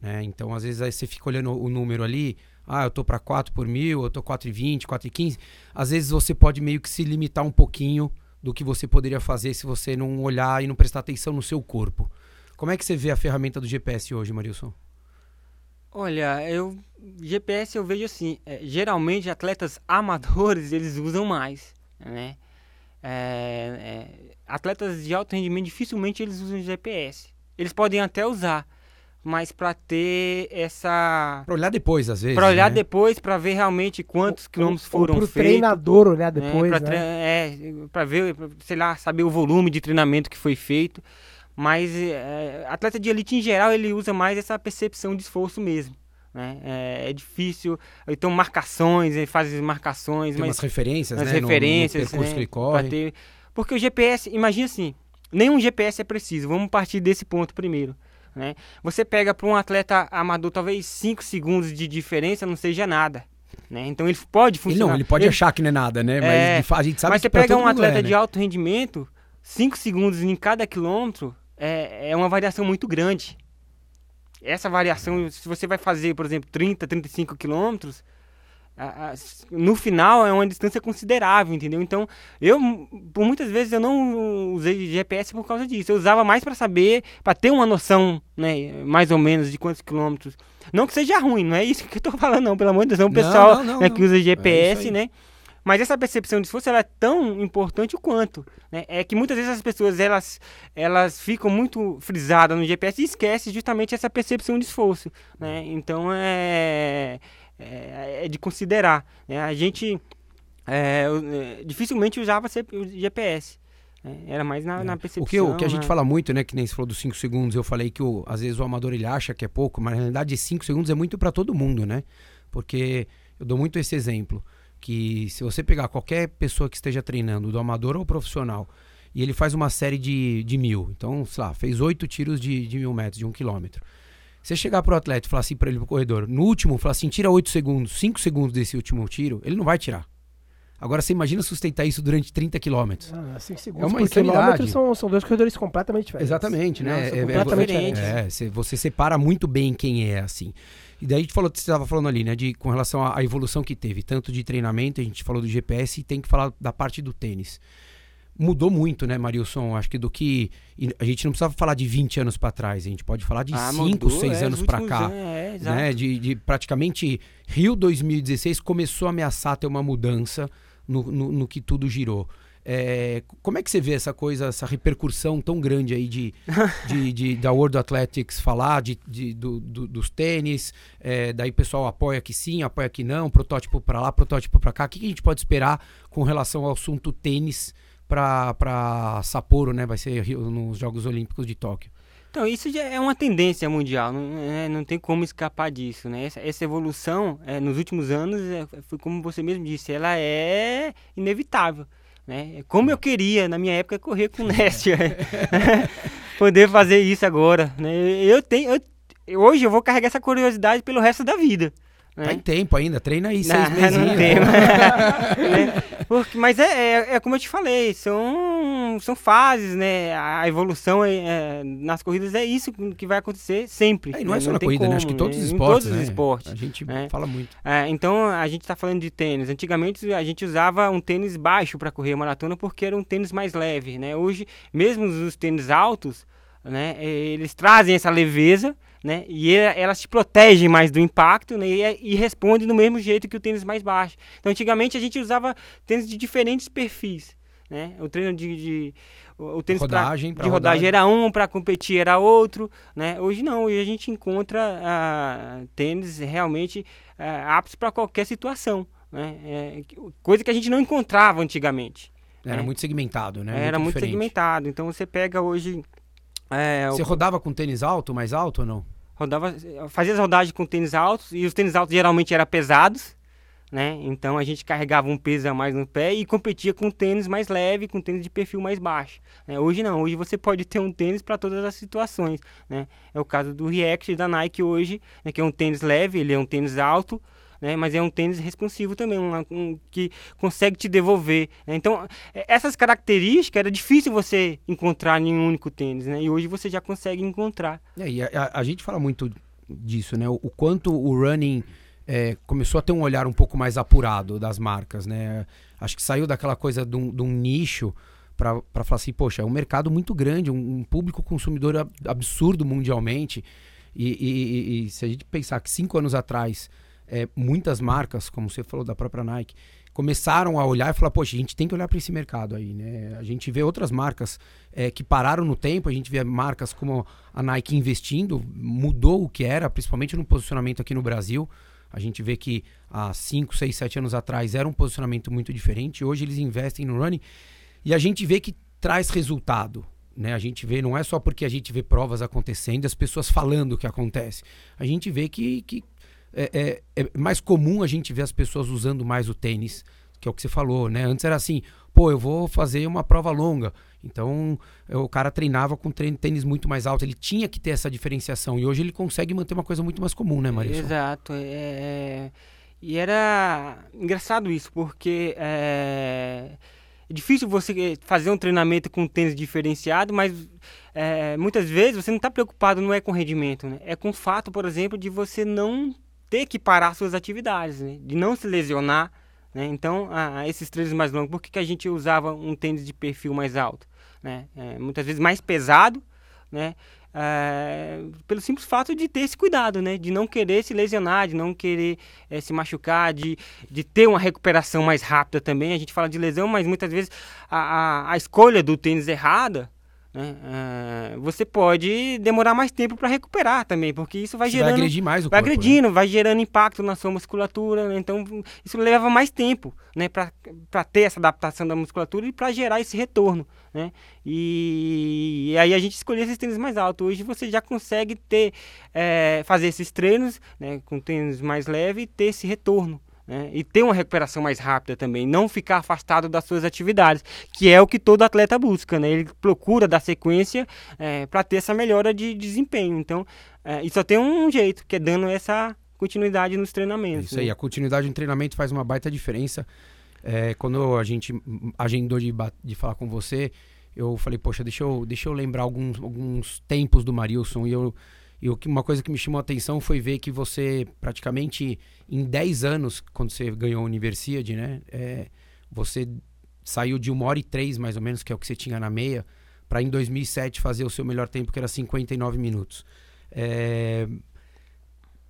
Né? Então, às vezes, aí você fica olhando o número ali, ah, eu tô para 4 por mil, eu tô 4,20, 4,15. Às vezes você pode meio que se limitar um pouquinho do que você poderia fazer se você não olhar e não prestar atenção no seu corpo. Como é que você vê a ferramenta do GPS hoje, Marilson? Olha, eu GPS eu vejo assim, é, geralmente atletas amadores eles usam mais, né? É, é, atletas de alto rendimento dificilmente eles usam GPS. Eles podem até usar, mas para ter essa para olhar depois às vezes para olhar né? depois para ver realmente quantos o, quilômetros foram feitos treinador olhar né, depois né, né? é para ver sei lá saber o volume de treinamento que foi feito mas é, atleta de elite em geral ele usa mais essa percepção de esforço mesmo né? É, é, difícil. Então, marcações, ele faz marcações. Tem mas, umas referências, as né? referências, no, no né? que ele corre. Ter... Porque o GPS, imagina assim, nenhum GPS é preciso. Vamos partir desse ponto primeiro. Né? Você pega para um atleta amador, talvez 5 segundos de diferença não seja nada. Né? Então ele pode funcionar. Ele não, ele pode ele... achar que não é nada, né? Mas é... a gente sabe Mas que você pega um atleta é, né? de alto rendimento, 5 segundos em cada quilômetro é, é uma variação muito grande. Essa variação, se você vai fazer, por exemplo, 30, 35 quilômetros, no final é uma distância considerável, entendeu? Então, eu por muitas vezes eu não usei GPS por causa disso. Eu usava mais para saber, para ter uma noção, né, mais ou menos de quantos quilômetros. Não que seja ruim, não é isso que eu tô falando não, pelo amor de Deus, é um pessoal não, não, não, né, que usa GPS, é né? Mas essa percepção de esforço ela é tão importante o quanto. Né? É que muitas vezes as pessoas elas, elas ficam muito frisadas no GPS e esquecem justamente essa percepção de esforço. Né? Então é, é, é de considerar. Né? A gente é, é dificilmente usava o GPS. Né? Era mais na, é. na percepção. O que, o que a gente né? fala muito, né? Que nem se falou dos 5 segundos, eu falei que o, às vezes o amador ele acha que é pouco, mas na realidade 5 segundos é muito para todo mundo, né? Porque eu dou muito esse exemplo que se você pegar qualquer pessoa que esteja treinando, do amador ou profissional, e ele faz uma série de, de mil, então, sei lá, fez oito tiros de, de mil metros, de um quilômetro. Você chegar pro atleta e falar assim para ele pro corredor, no último, falar assim, tira oito segundos, cinco segundos desse último tiro, ele não vai tirar. Agora você imagina sustentar isso durante 30 quilômetros. Ah, 5 segundos é uma quilômetro são, são dois corredores completamente diferentes. Exatamente, né? Não, é, completamente é, diferentes. É, você separa muito bem quem é assim. E daí a gente falou, você estava falando ali, né, de, com relação à, evolução que teve, tanto de treinamento, a gente falou do GPS e tem que falar da parte do tênis. Mudou muito, né, Marilson? Acho que do que. A gente não precisava falar de 20 anos para trás, a gente pode falar de 5, ah, 6 é, anos para cá. É, né, de, de praticamente Rio 2016 começou a ameaçar ter uma mudança no, no, no que tudo girou. É, como é que você vê essa coisa, essa repercussão tão grande aí de, de, de da World Athletics falar de, de do, do, dos tênis, é, daí o pessoal apoia que sim, apoia que não, protótipo para lá, protótipo para cá. O que, que, a gente pode esperar com relação ao assunto tênis para Sapporo, né? Vai ser nos Jogos Olímpicos de Tóquio. Então, isso já é uma tendência mundial, não, é, não tem como escapar disso, né? Essa, essa evolução, é, nos últimos anos, é, foi como você mesmo disse, ela é inevitável. Né? Como eu queria, na minha época, correr com o Nest. Poder fazer isso agora. Né? Eu tenho, eu, hoje eu vou carregar essa curiosidade pelo resto da vida. Né? Tá em tempo ainda, treina aí seis meses. Não tem. né? Porque, mas é, é, é, como eu te falei, são, são fases, né? A evolução é, é nas corridas é isso que vai acontecer sempre. É, não é né? só na corrida, como, né? Acho que todos os esportes. Em todos né? os esportes. A gente né? fala muito. É, então a gente está falando de tênis. Antigamente a gente usava um tênis baixo para correr a maratona porque era um tênis mais leve, né? Hoje, mesmo os tênis altos, né? Eles trazem essa leveza né? E elas te protegem mais do impacto, né? E, e respondem do mesmo jeito que o tênis mais baixo. Então, antigamente a gente usava tênis de diferentes perfis, né? O treino de, de o tênis rodagem, pra, de rodagem, rodagem era um, para competir era outro, né? Hoje não, hoje a gente encontra uh, tênis realmente uh, aptos para qualquer situação, né? É, coisa que a gente não encontrava antigamente. Era né? muito segmentado, né? Era muito, muito segmentado. Então você pega hoje é, você rodava com tênis alto, mais alto ou não? Rodava, fazia as rodagens com tênis altos e os tênis altos geralmente eram pesados, né? Então a gente carregava um peso a mais no pé e competia com tênis mais leve, com tênis de perfil mais baixo. Né? Hoje não, hoje você pode ter um tênis para todas as situações, né? É o caso do React da Nike hoje, né? que é um tênis leve, ele é um tênis alto, né? Mas é um tênis responsivo também, um, um que consegue te devolver. Né? Então, é, essas características era difícil você encontrar em um único tênis, né? E hoje você já consegue encontrar. É, e a, a, gente fala muito disso, né? O, o quanto o running é, começou a ter um olhar um pouco mais apurado das marcas, né? Acho que saiu daquela coisa de um, de um nicho para falar assim, poxa, é um mercado muito grande, um, um público consumidor absurdo mundialmente. E, e, e, se a gente pensar que cinco anos atrás é, muitas marcas, como você falou da própria Nike, começaram a olhar e falar, poxa, a gente tem que olhar para esse mercado aí, né? A gente vê outras marcas é, que pararam no tempo, a gente vê marcas como a Nike investindo, mudou o que era, principalmente no posicionamento aqui no Brasil. A gente vê que há 5, 6, 7 anos atrás era um posicionamento muito diferente, hoje eles investem no running e a gente vê que traz resultado. Né? A gente vê, não é só porque a gente vê provas acontecendo, as pessoas falando o que acontece. A gente vê que, que é, é, é, mais comum a gente ver as pessoas usando mais o tênis, que é o que você falou, né? Antes era assim, pô, eu vou fazer uma prova longa. Então, o cara treinava com tênis muito mais alto, ele tinha que ter essa diferenciação. E hoje ele consegue manter uma coisa muito mais comum, né, Marisa? Exato. É, é... E era engraçado isso, porque é... é difícil você fazer um treinamento com tênis diferenciado, mas é, muitas vezes você não está preocupado não é com rendimento, né? é com o fato, por exemplo, de você não ter que parar suas atividades, né? de não se lesionar. Né? Então, ah, esses treinos mais longos, por que, que a gente usava um tênis de perfil mais alto? Né? É, muitas vezes mais pesado, né? é, pelo simples fato de ter esse cuidado, né? De não querer se lesionar, de não querer é, se machucar, de, de ter uma recuperação mais rápida também. A gente fala de lesão, mas muitas vezes a, a, a escolha do tênis errada né? É, você pode demorar mais tempo para recuperar também, porque isso vai Você gerando. vai agredir mais o vai corpo, né? agredindo, vai gerando impacto na sua musculatura, né? então isso leva mais tempo, né, para ter essa adaptação da musculatura e para gerar esse retorno, né? E, e, aí a gente escolheu esses tênis mais altos. Hoje você já consegue ter, é, fazer esses treinos, né, com tênis mais leve e ter esse retorno, né? e ter uma recuperação mais rápida também, não ficar afastado das suas atividades, que é o que todo atleta busca, né? Ele procura dar sequência é, para ter essa melhora de desempenho. Então, é, e só tem um jeito, que é dando essa continuidade nos É treinamentos. isso aí, né? a continuidade no treinamento faz uma baita diferença. É, quando a gente agendou de, de falar com você, eu falei, poxa, deixa eu, deixa eu lembrar alguns, alguns tempos do Marilson. E, eu, e uma coisa que me chamou a atenção foi ver que você, praticamente em 10 anos, quando você ganhou a Universiade, né? é, você saiu de uma hora e três, mais ou menos, que é o que você tinha na meia, para em 2007 fazer o seu melhor tempo, que era 59 minutos. É,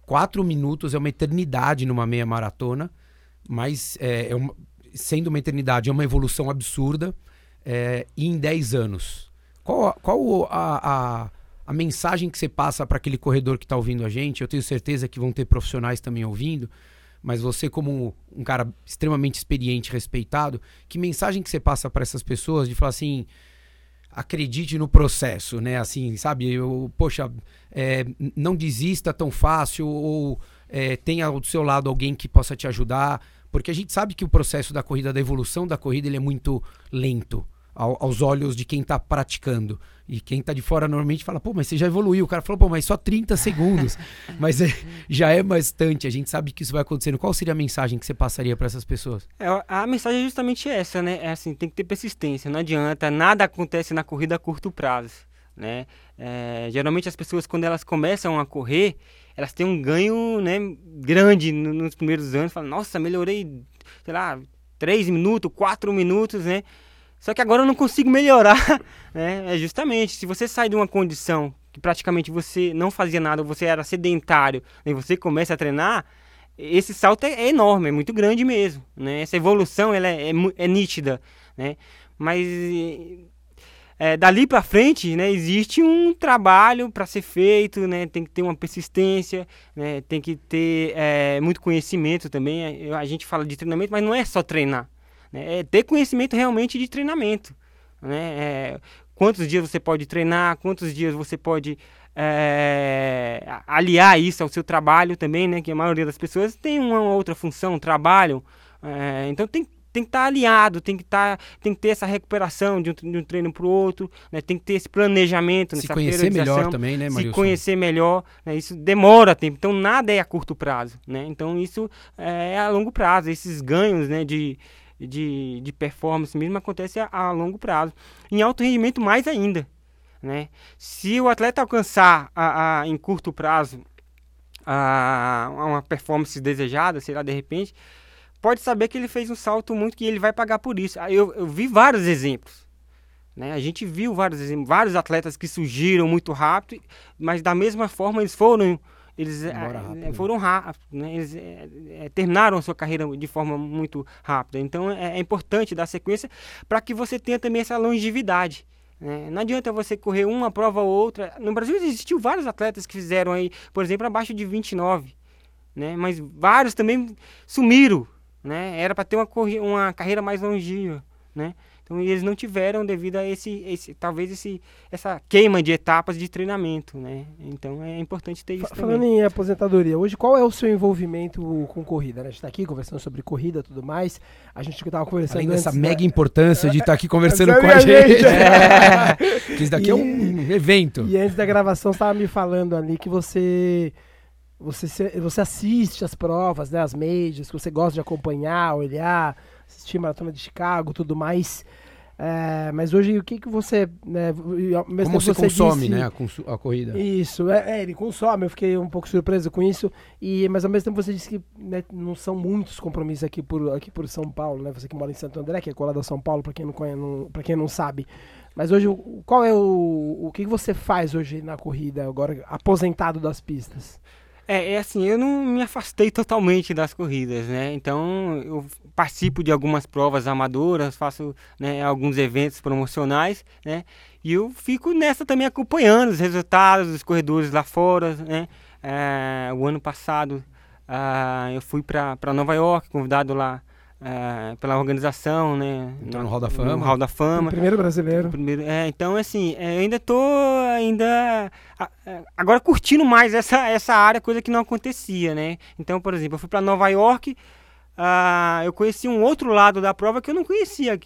quatro minutos é uma eternidade numa meia maratona, mas é, é uma- sendo uma eternidade, é uma evolução absurda é, em 10 anos. Qual, qual a, a, a mensagem que você passa para aquele corredor que está ouvindo a gente? Eu tenho certeza que vão ter profissionais também ouvindo, mas você, como um cara extremamente experiente, respeitado, que mensagem que você passa para essas pessoas de falar assim acredite no processo, né? Assim, sabe? Eu, poxa, é, não desista tão fácil ou é, tenha ao seu lado alguém que possa te ajudar, porque a gente sabe que o processo da corrida, da evolução da corrida, ele é muito lento ao- aos olhos de quem está praticando. E quem está de fora normalmente fala, pô, mas você já evoluiu. O cara falou, pô, mas só 30 segundos. mas é- já é bastante. A gente sabe que isso vai acontecendo. Qual seria a mensagem que você passaria para essas pessoas? É, a mensagem é justamente essa, né? É assim, tem que ter persistência, não adianta, nada acontece na corrida a curto prazo, né? É, geralmente as pessoas quando elas começam a correr, elas têm um ganho, né, grande no- nos primeiros anos, falam, nossa, melhorei, sei lá, 3 minutos, 4 minutos, né? Só que agora eu não consigo melhorar, né? É justamente, se você sai de uma condição que praticamente você não fazia nada, você era sedentário, e você começa a treinar, esse salto é, é enorme, é muito grande mesmo, né? Essa evolução ela é, é é nítida, né? Mas é, dali para frente, né, existe um trabalho para ser feito, né? Tem que ter uma persistência, né? Tem que ter é, muito conhecimento também. A gente fala de treinamento, mas não é só treinar, né? É ter conhecimento realmente de treinamento, né? É, quantos dias você pode treinar, quantos dias você pode é, aliar isso ao seu trabalho também, né? Que a maioria das pessoas tem uma outra função, trabalham, é, então tem tem que estar aliado, tem que estar, tem que ter essa recuperação de um, de um treino para o outro, né? Tem que ter esse planejamento, Se nessa conhecer melhor também, né, se Marilson? conhecer melhor, né, isso demora tempo, então nada é a curto prazo, né, então isso é a longo prazo, esses ganhos, né, de, de, de performance mesmo acontece a, a longo prazo, em alto rendimento mais ainda, né, se o atleta alcançar a, a- em curto prazo a, uma performance desejada, sei lá, de repente, pode saber que ele fez um salto muito que ele vai pagar por isso, Aí eu, eu vi vários exemplos, né? A gente viu vários, exemplos, vários atletas que surgiram muito rápido, mas da mesma forma eles foram eles Embora eh, rápido, né? foram rápidos, né? Eles eh, terminaram sua carreira de forma muito rápida. Então é, é importante dar sequência para que você tenha também essa longevidade. né? Não adianta você correr uma prova ou outra. No Brasil existiu vários atletas que fizeram aí, por exemplo, abaixo de 29, né? Mas vários também sumiram, né? Era para ter uma, uma carreira mais longeva, né? Então eles não tiveram devido a esse, esse talvez esse, essa queima de etapas de treinamento, né? Então é importante ter isso Fa- Falando também. em aposentadoria, hoje qual é o seu envolvimento com corrida? né? A gente tá aqui conversando sobre corrida e tudo mais. A gente estava conversando Além dessa antes, né? mega importância de estar aqui conversando com a gente. gente? É. Isso daqui é E- um evento. E antes da gravação, você estava me falando ali que você, você, você assiste as provas, né, as majors, que você gosta de acompanhar, olhar, assistir Maratona de Chicago tudo mais. É, mas hoje, o que, que você. Né, Como tempo você consome, disse- né, a, consu- a corrida. Isso, é, é, ele consome, eu fiquei um pouco surpreso com isso, e, mas ao mesmo tempo você disse que né, não são muitos compromissos aqui por, aqui por São Paulo, né? Você que mora em Santo André, que é colado a São Paulo, para quem não conhece, não, pra quem não sabe. Mas hoje, qual é o. O que você faz hoje na corrida, agora aposentado das pistas? É, é assim, eu não me afastei totalmente das corridas, né? Então, eu participo de algumas provas amadoras, faço né, alguns eventos promocionais, né? E eu fico nessa também acompanhando os resultados dos corredores lá fora, né? É, o ano passado ah, eu fui para Nova York, convidado lá ah, pela organização, né? Entrou na- no Hall da Fama. No Hall da O Fama. primeiro brasileiro. Primeiro, é, então assim, é, eu ainda tô ainda a- a- agora curtindo mais essa, essa área, coisa que não acontecia, né? Então, por exemplo, eu fui para Nova York, ah, eu conheci um outro lado da prova que eu não conhecia,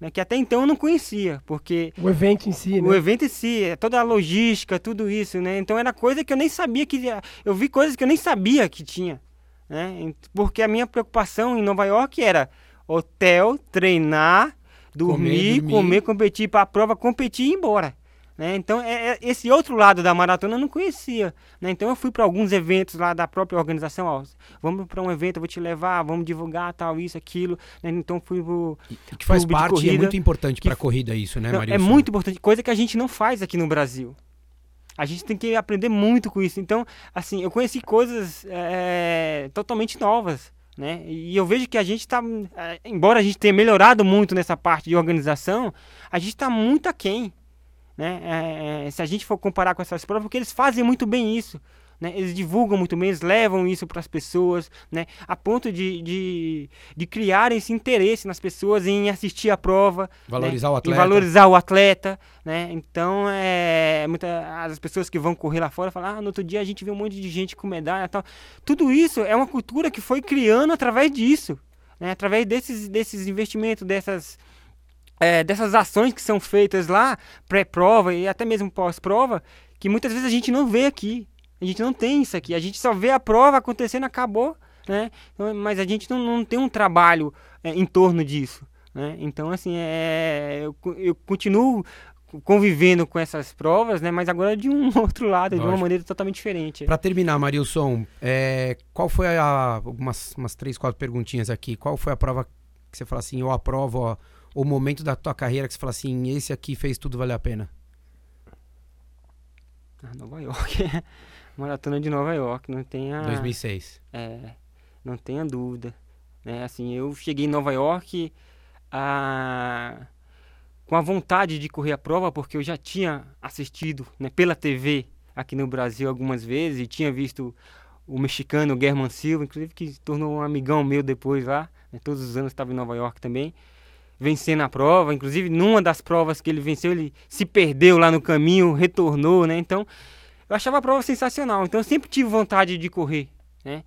né? Que até então eu não conhecia, porque O evento em si, o né? evento em si, é toda a logística, tudo isso, né? Então era coisa que eu nem sabia que eu vi coisas que eu nem sabia que tinha, né? Porque a minha preocupação em Nova York era hotel, treinar, dormir, dormir. comer, competir para a prova, competir e ir embora. Né? Então, é, é- esse outro lado da maratona eu não conhecia. Né? Então, eu fui para alguns eventos lá da própria organização. Ó, vamos para um evento, eu vou te levar, vamos divulgar tal, isso, aquilo. Né? Então, fui pro, Que faz parte, é corrida, muito importante que- pra corrida isso, né, Marilson? é muito importante, coisa que a gente não faz aqui no Brasil. A gente tem que aprender muito com isso. Então, assim, eu conheci coisas é, totalmente novas, né? E eu vejo que a gente está, embora a gente tenha melhorado muito nessa parte de organização, a gente está muito aquém, né? É, é, se a gente for comparar com essas provas, porque eles fazem muito bem isso. Né? Eles divulgam muito bem, eles levam isso para as pessoas, né? a ponto de, de, de criar esse interesse nas pessoas em assistir a prova, Valorizar o né? atleta. E valorizar o atleta, né? Então, é, muita, as pessoas que vão correr lá fora falam, ah, no outro dia a gente vê um monte de gente com medalha tal. Tudo isso é uma cultura que foi criando através disso, né? Através desses, desses investimentos, dessas, é, dessas ações que são feitas lá, pré-prova e até mesmo pós-prova, que muitas vezes a gente não vê aqui. A gente não tem isso aqui. A gente só vê a prova acontecendo, acabou, né? Então, Mas a gente não, não tem um trabalho é, em torno disso. Né? Então, assim, é, eu, eu continuo convivendo com essas provas, né? Mas agora de um outro lado, de uma Lógico. maneira totalmente diferente. Pra terminar, Marilson, é, qual foi a. Umas, umas três, quatro perguntinhas aqui. Qual foi a prova que você fala assim, eu aprovo, ó, o momento da tua carreira que você fala assim, esse aqui fez tudo valer a pena? Ah, Nova York. Maratona de Nova York, não tenha, 2006. é, não tenha dúvida. Né? Assim, eu cheguei em Nova York ah, com a vontade de correr a prova, porque eu já tinha assistido né, pela TV aqui no Brasil algumas vezes e tinha visto o mexicano German Silva, inclusive que se tornou um amigão meu depois lá. né, todos os anos estava em Nova York também. Vencendo a prova, inclusive numa das provas que ele venceu, ele se perdeu lá no caminho, retornou, né? Então, eu achava a prova sensacional. Então, eu sempre tive vontade de correr, né?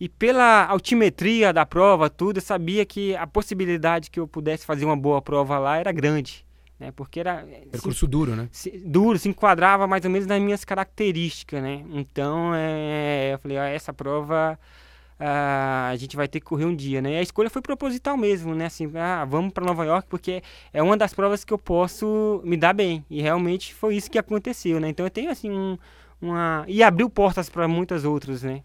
E pela altimetria da prova, tudo, eu sabia que a possibilidade que eu pudesse fazer uma boa prova lá era grande, né? Porque era Percurso duro, né? se- duro, se enquadrava mais ou menos nas minhas características, né? Então, é, eu falei, ah, essa prova ah, a gente vai ter que correr um dia, né? E a escolha foi proposital mesmo, né? Assim, ah, vamos para Nova York porque é uma das provas que eu posso me dar bem. E realmente foi isso que aconteceu, né? Então eu tenho assim um, uma e abriu portas para muitas outras, né?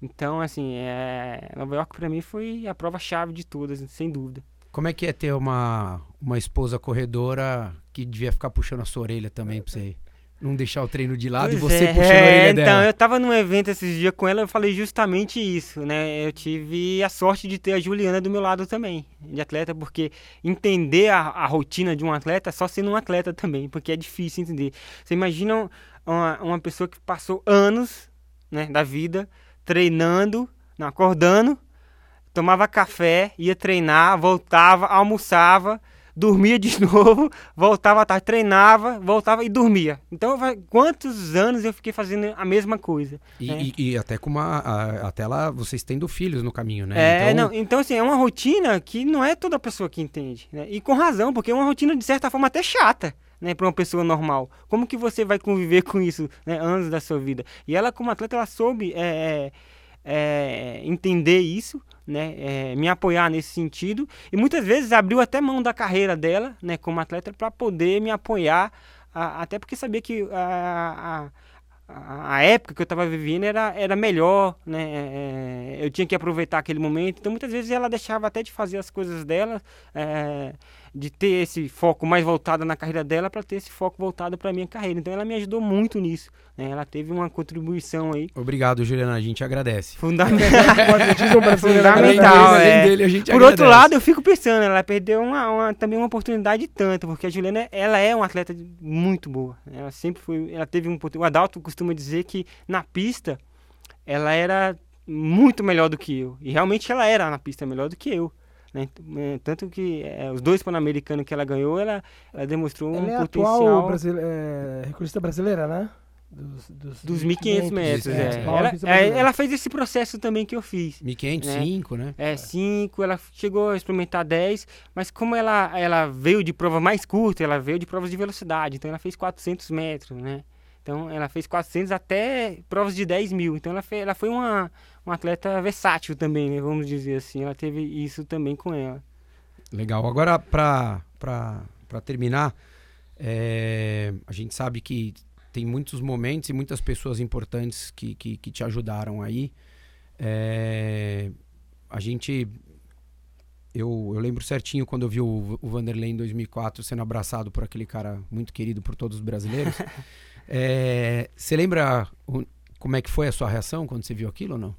Então, assim, é... Nova York para mim foi a prova chave de todas, sem dúvida. Como é que é ter uma, uma esposa corredora que devia ficar puxando a sua orelha também pra você não deixar o treino de lado e Pois você é, puxando a orelha então, dela? eu tava num evento esses dias com ela, eu falei justamente isso, né? Eu tive a sorte de ter a Juliana do meu lado também, de atleta, porque entender a, a rotina de um atleta é só sendo um atleta também, porque é difícil entender. Você imagina uma, uma pessoa que passou anos né, da vida treinando, não, acordando, tomava café, ia treinar, voltava, almoçava, dormia de novo, voltava à tarde, treinava, voltava e dormia. Então, quantos anos eu fiquei fazendo a mesma coisa? E, É. e- e até com uma. a- até lá vocês tendo filhos no caminho, né? É, então, não, então assim, é uma rotina que não é toda pessoa que entende, né? E com razão, porque é uma rotina de certa forma até chata, né, para uma pessoa normal. Como que você vai conviver com isso, né, anos da sua vida? E ela como atleta, ela soube é, é, entender isso, né, é, me apoiar nesse sentido e muitas vezes abriu até mão da carreira dela, né, como atleta para poder me apoiar, a- até porque sabia que a- a a época que eu estava vivendo era, era melhor, né? É, eu tinha que aproveitar aquele momento. Então, muitas vezes ela deixava até de fazer as coisas dela, é, de ter esse foco mais voltado na carreira dela para ter esse foco voltado para minha carreira. Então ela me ajudou muito nisso. Né? Ela teve uma contribuição aí. Obrigado, Juliana. A gente agradece. Fundamental. Fundamental. É. Dele, a gente Por agradece. outro lado, eu fico pensando, ela perdeu uma, uma, também uma oportunidade tanto, porque a Juliana ela é uma atleta muito boa. Ela sempre foi. Ela teve um O Adalto costuma dizer que na pista ela era muito melhor do que eu. E realmente ela era na pista melhor do que eu. Né? É, tanto que é, os dois pan-americanos que ela ganhou, ela, ela demonstrou ela um é potencial. Atual brasile... é, recordista brasileira, né? Dos, dos, dos 1.500 metros, é. é. Ela, é, ela, fez esse processo também que eu fiz. 1.500, né? 5, né? É, 5. Ela chegou a experimentar 10, mas como ela, ela veio de prova mais curta, ela veio de provas de velocidade, então ela fez 400 metros, né? Então ela fez 400 até provas de 10 mil. Então ela, fez, ela foi uma, uma atleta versátil também, né? Vamos dizer assim. Ela teve isso também com ela. Legal. Agora, para terminar, é, a gente sabe que tem muitos momentos e muitas pessoas importantes que, que, que te ajudaram aí. É, a gente. Eu, eu lembro certinho quando eu vi o, o Vanderlei em 2004 sendo abraçado por aquele cara muito querido por todos os brasileiros. É, você lembra o, como é que foi a sua reação quando você viu aquilo ou não?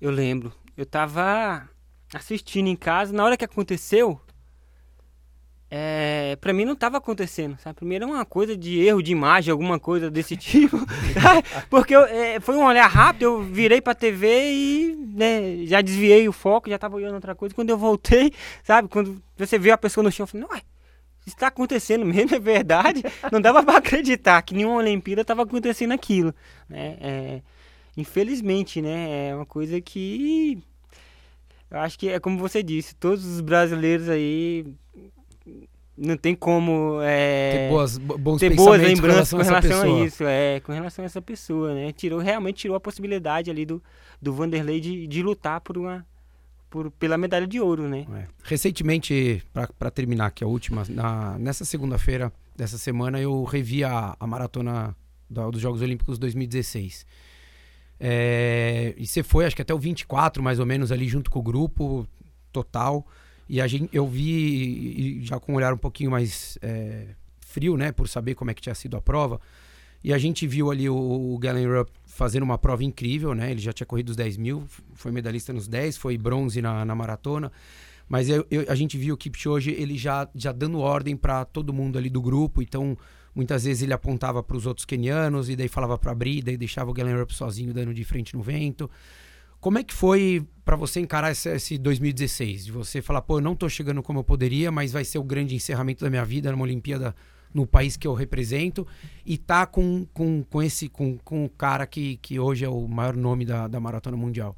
Eu lembro. Eu tava assistindo em casa, na hora que aconteceu, é, pra mim não tava acontecendo, sabe? Primeiro é uma coisa de erro de imagem, alguma coisa desse tipo. Porque eu, é, foi um olhar rápido, eu virei pra TV e né, já desviei o foco, já tava olhando outra coisa. Quando eu voltei, sabe? Quando você vê a pessoa no chão, eu falei, não, está acontecendo mesmo, é verdade. Não dava para acreditar que nenhuma Olimpíada estava acontecendo aquilo. Né? É, infelizmente, né? É uma coisa que. Eu acho que é como você disse, todos os brasileiros aí não tem como é, ter boas, bons ter boas lembranças com relação, com relação a, isso, é, com relação a essa pessoa, né? Tirou, realmente tirou a possibilidade ali do, do Vanderlei de, de lutar por uma, por, pela medalha de ouro, né? É. Recentemente, para terminar aqui a última, na, nessa segunda-feira dessa semana eu revi a, a maratona da, dos Jogos Olímpicos 2016. É, e você foi, acho que até o 24, mais ou menos, ali junto com o grupo total. E a gente, eu vi, já com um olhar um pouquinho mais é, frio, né, por saber como é que tinha sido a prova. E a gente viu ali o, o Galen Rupp fazendo uma prova incrível, né? Ele já tinha corrido os 10 mil, foi medalhista nos 10, foi bronze na, na maratona. Mas eu, eu, a gente viu o Kipchoge, ele já, já dando ordem para todo mundo ali do grupo. Então, muitas vezes ele apontava para os outros kenianos e daí falava para abrir, daí deixava o Galen Rupp sozinho dando de frente no vento. Como é que foi para você encarar esse, esse, 2016? De você falar, pô, eu não tô chegando como eu poderia, mas vai ser o grande encerramento da minha vida numa Olimpíada no país que eu represento e tá com, com, com esse com, com o cara que, que hoje é o maior nome da, da maratona mundial?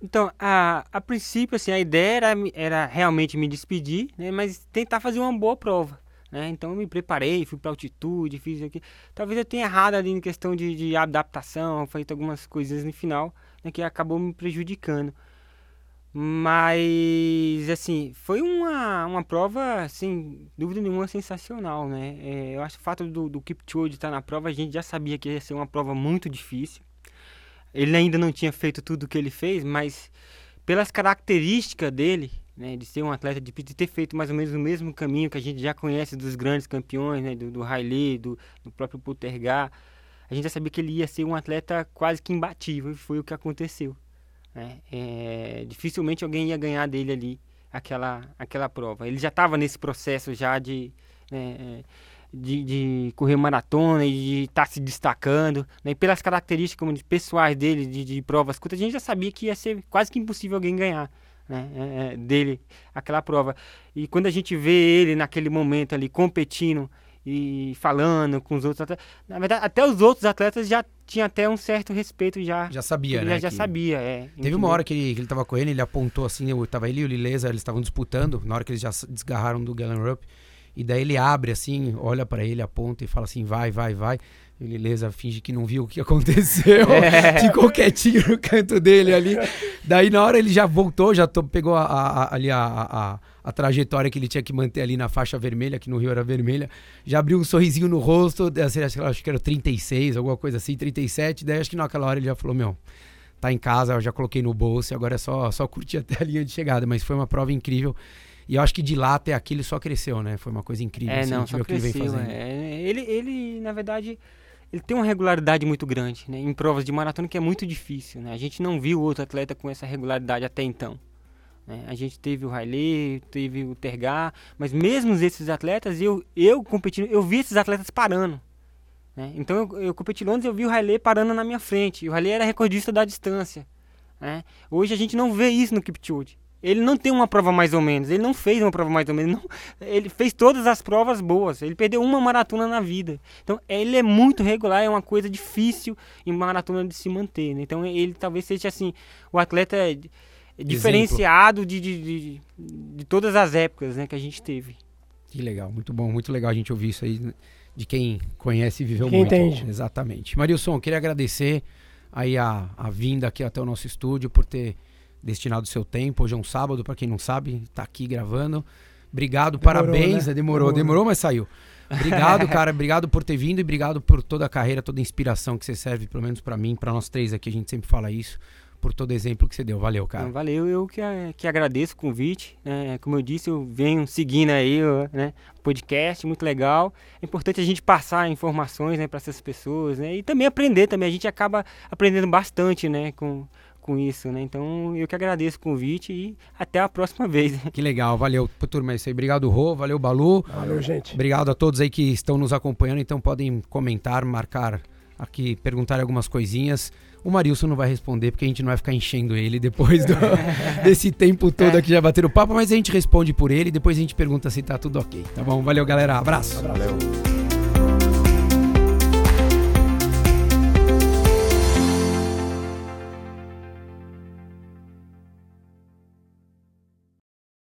Então, a, a princípio, assim, a ideia era, era realmente me despedir, né, mas tentar fazer uma boa prova. Né? Então, eu me preparei, fui para altitude, fiz aqui. Talvez eu tenha errado ali em questão de, de adaptação, feito algumas coisas no final né, que acabou me prejudicando. Mas, assim, foi uma, uma prova, sem dúvida nenhuma, sensacional, né? É, eu acho que o fato do, do Kipchoge estar na prova, a gente já sabia que ia ser uma prova muito difícil. Ele ainda não tinha feito tudo o que ele fez, mas pelas características dele, né, de ser um atleta de, de ter feito mais ou menos o mesmo caminho que a gente já conhece dos grandes campeões, né, do, do Haile, do, do próprio Poltergar, a gente já sabia que ele ia ser um atleta quase que imbatível, e foi o que aconteceu. Né? É, dificilmente alguém ia ganhar dele ali aquela, aquela prova. Ele já estava nesse processo já de, né, é, de, de, correr maratona e de estar tá se destacando. Né? E pelas características pessoais dele, de, de, provas curtas, a gente já sabia que ia ser quase que impossível alguém ganhar. Né, é, é dele aquela prova e quando a gente vê ele naquele momento ali competindo e falando com os outros atletas. Na verdade, até os outros atletas já tinha até um certo respeito já. Já sabia, né? Já, sabia, é. Teve uma hora que ele, que ele tava correndo, ele apontou assim, eu, tava ele e o Lileza, eles estavam disputando, na hora que eles já desgarraram do Galen Rupp. E daí ele abre assim, olha para ele, aponta e fala assim, vai, vai, vai. E o Lileza finge que não viu o que aconteceu. É. Ficou quietinho no canto dele ali. Daí na hora ele já voltou, já to, pegou a, a, ali a, a a trajetória que ele tinha que manter ali na faixa vermelha, que no Rio era vermelha, já abriu um sorrisinho no rosto, assim, acho que era 36, alguma coisa assim, 37, daí acho que naquela hora ele já falou, meu, tá em casa, eu já coloquei no bolso, agora é só, só curtir até a linha de chegada, mas foi uma prova incrível. E eu acho que de lá até aqui ele só cresceu, né? Foi uma coisa incrível. É, assim, não, só ele cresceu. fazendo. é. ele, ele, na verdade, ele tem uma regularidade muito grande, né? Em provas de maratona que é muito difícil, né? A gente não viu outro atleta com essa regularidade até então. né? A gente teve o Riley, teve o Tergar, mas mesmo esses atletas, eu, eu competindo, eu vi esses atletas parando. né? Então eu, eu competi Londres eu vi o Riley parando na minha frente. E o Riley era recordista da distância. né? Hoje a gente não vê isso no Kipchoge. Ele não tem uma prova mais ou menos. Ele não fez uma prova mais ou menos. não- ele fez todas as provas boas. Ele perdeu uma maratona na vida. Então ele é muito regular. É uma coisa difícil em maratona de se manter. né? Então ele talvez seja assim o atleta diferenciado de, de, de, de todas as épocas né, que a gente teve. Que legal, muito bom, muito legal a gente ouvir isso aí de quem conhece e viveu Quem muito. entende. Exatamente. Marilson, queria agradecer aí a, a vinda aqui até o nosso estúdio por ter destinado seu tempo. Hoje é um sábado, para quem não sabe, tá aqui gravando. Obrigado, Demorou, parabéns. né? É, Demorou, Demorou. demorou, mas saiu. Obrigado, cara. Obrigado por ter vindo e obrigado por toda a carreira, toda a inspiração que você serve, pelo menos para mim, para nós três aqui. A gente sempre fala isso. Por todo exemplo que você deu. Valeu, cara. Valeu, eu que, a- que agradeço o convite. né? Como eu disse, eu venho seguindo aí o né, podcast, muito legal. É importante a gente passar informações né, para essas pessoas né? e também aprender também. A gente acaba aprendendo bastante né, com, com isso. Né? Então eu que agradeço o convite e até a próxima vez. Que legal, valeu, turma. É isso aí. Obrigado, Rô. Valeu, Balu. Valeu, gente. Obrigado a todos aí que estão nos acompanhando. Então podem comentar, marcar aqui, perguntar algumas coisinhas. O Marilson não vai responder porque a gente não vai ficar enchendo ele depois do- desse tempo todo aqui já bateram papo, mas a gente responde por ele e depois a gente pergunta se tá tudo ok. Tá bom? Valeu, galera. Abraço. Valeu.